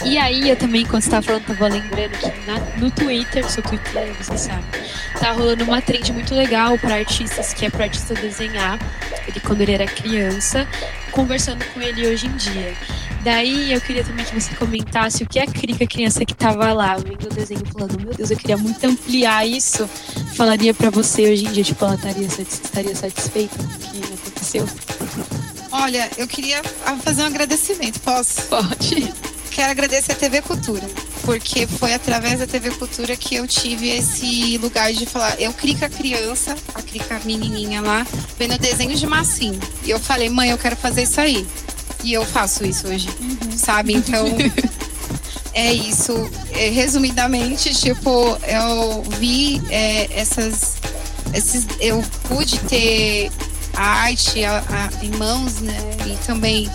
E aí, eu também, enquanto você tava falando, tava lembrando que na- no Twitter, seu Twitter, você sabe, tá rolando uma trend muito legal para artistas, que é pro artista desenhar. Ele quando ele era criança, conversando com ele hoje em dia. Daí eu queria também que você comentasse o que a Krika, criança que tava lá, vendo o desenho, falando, meu Deus, eu queria muito ampliar isso. Falaria pra você hoje em dia, tipo, ela estaria, estaria satisfeita o que aconteceu? Olha, eu queria fazer um agradecimento, posso? Pode. quero agradecer a TV Cultura, porque foi através da TV Cultura que eu tive esse lugar de falar. Eu criei a criança, a crica menininha lá, vendo desenhos de massinho. E eu falei, mãe, eu quero fazer isso aí. E eu faço isso hoje, uhum. sabe? Então. é isso. É, resumidamente, tipo, eu vi é, essas. Esses, eu pude ter a arte a, a, em mãos, né? E também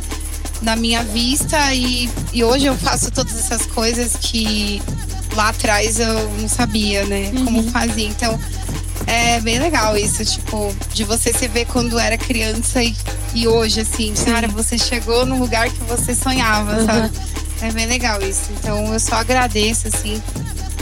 na minha vista e, e hoje eu faço todas essas coisas que lá atrás eu não sabia, né? Uhum. Como fazia. Então é bem legal isso, tipo, de você se ver quando era criança e, e hoje, assim, Sim. cara, você chegou no lugar que você sonhava, uhum. sabe? É bem legal isso. Então eu só agradeço, assim,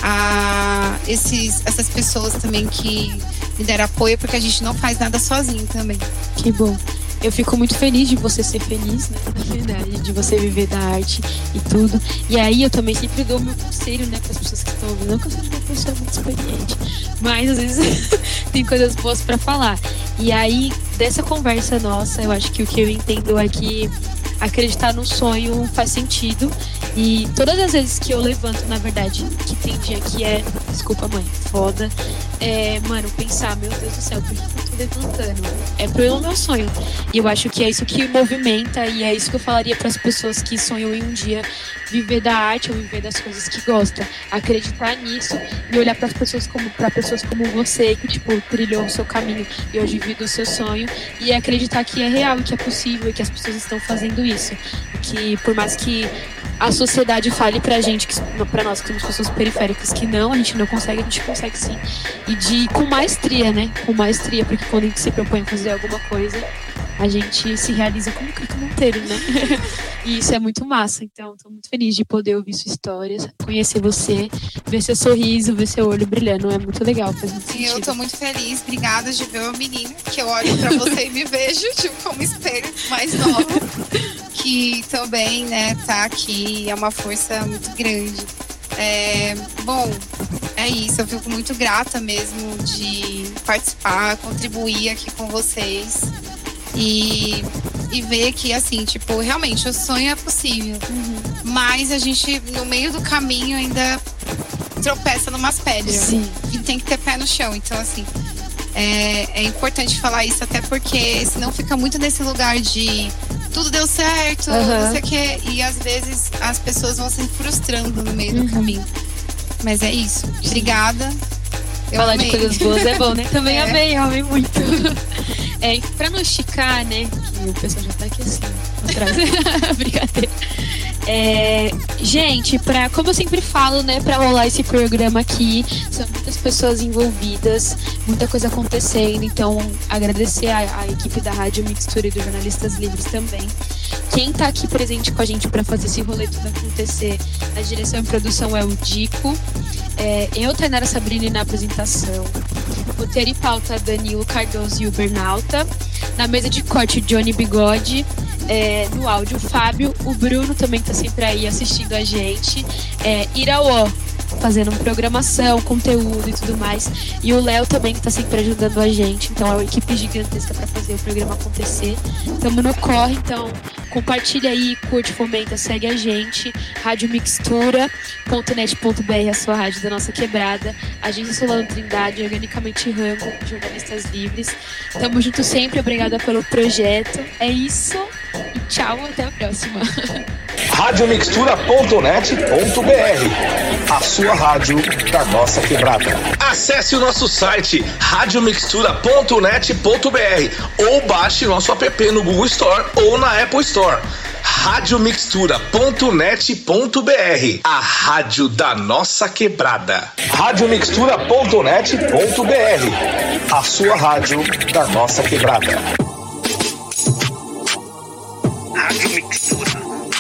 a esses, essas pessoas também que me deram apoio, porque a gente não faz nada sozinho também. Que bom eu fico muito feliz de você ser feliz, né? Na verdade, de você viver da arte e tudo. E aí eu também sempre dou o meu conselho, né, para as pessoas que estão ouvindo. Não que eu seja uma pessoa muito experiente, mas às vezes tem coisas boas para falar. E aí, dessa conversa nossa, eu acho que o que eu entendo é que acreditar no sonho faz sentido. E todas as vezes que eu levanto, na verdade, que tem dia que é, desculpa mãe, foda, é, mano, pensar, meu Deus do céu, por que eu tô levantando? É pelo meu sonho. E eu acho que é isso que movimenta e é isso que eu falaria para as pessoas que sonham em um dia viver da arte ou viver das coisas que gostam. Acreditar nisso e olhar para as pessoas como para pessoas como você que tipo trilhou o seu caminho e hoje vive o seu sonho e acreditar que é real, que é possível que as pessoas estão fazendo isso. Que por mais que a sociedade fale pra gente, pra nós que somos pessoas periféricas, que não, a gente não consegue, a gente consegue sim. E de com maestria, né? Com maestria, porque quando a gente se propõe a fazer alguma coisa, a gente se realiza como Crico Monteiro, né? e isso é muito massa. Então, estou muito feliz de poder ouvir sua história, conhecer você, ver seu sorriso, ver seu olho brilhando. É muito legal, faz muito sentido. Eu estou muito feliz, obrigada de ver o menino, que eu olho para você e me vejo tipo, como espelho mais novo, que também, né, tá aqui, é uma força muito grande. É, bom, é isso. Eu fico muito grata mesmo de participar, contribuir aqui com vocês e, e ver que, assim, tipo, realmente o sonho é possível. Uhum. Mas a gente, no meio do caminho, ainda tropeça numas pedras. Sim. E tem que ter pé no chão. Então, assim, é, é importante falar isso, até porque senão fica muito nesse lugar de tudo deu certo, uhum. não sei o quê. E às vezes as pessoas vão se frustrando no meio uhum. do caminho. Mas é isso. Obrigada. Eu Falar amei. de coisas boas é bom, né? Também é. amei, amei muito. É, pra não esticar, né? O pessoal já tá aqui assim, atrás. Brincadeira. É, gente, pra, como eu sempre falo, né, para rolar esse programa aqui, são muitas pessoas envolvidas, muita coisa acontecendo, então agradecer a, a equipe da Rádio Mixtura e dos Jornalistas Livres também. Quem tá aqui presente com a gente para fazer esse rolê tudo acontecer na direção e produção é o Dico, é, eu, Tainara Sabrini, na apresentação, roteiro e pauta Danilo Cardoso e o Bernalta, na mesa de corte Johnny Bigode, é, no áudio Fábio, o Bruno também tá sempre aí assistindo a gente, é, fazendo programação, conteúdo e tudo mais. E o Léo também que tá sempre ajudando a gente. Então é uma equipe gigantesca para fazer o programa acontecer. Tamo no corre, então compartilha aí, curte, fomenta, segue a gente. Radiomixtura.net.br, a sua rádio da nossa quebrada. Agência Solano Trindade, Organicamente Rango, jornalistas livres. Tamo junto sempre, obrigada pelo projeto. É isso e tchau, até a próxima. radiomixtura.net.br A sua rádio da nossa quebrada. Acesse o nosso site radiomixtura.net.br ou baixe nosso app no Google Store ou na Apple Store. Radiomixtura.net.br A rádio da nossa quebrada. Radiomixtura.net.br A sua rádio da nossa quebrada.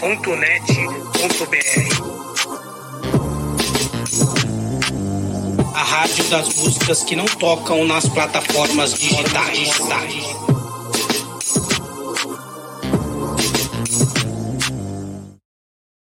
Radiomixtura.net.br A rádio das músicas que não tocam nas plataformas digitais.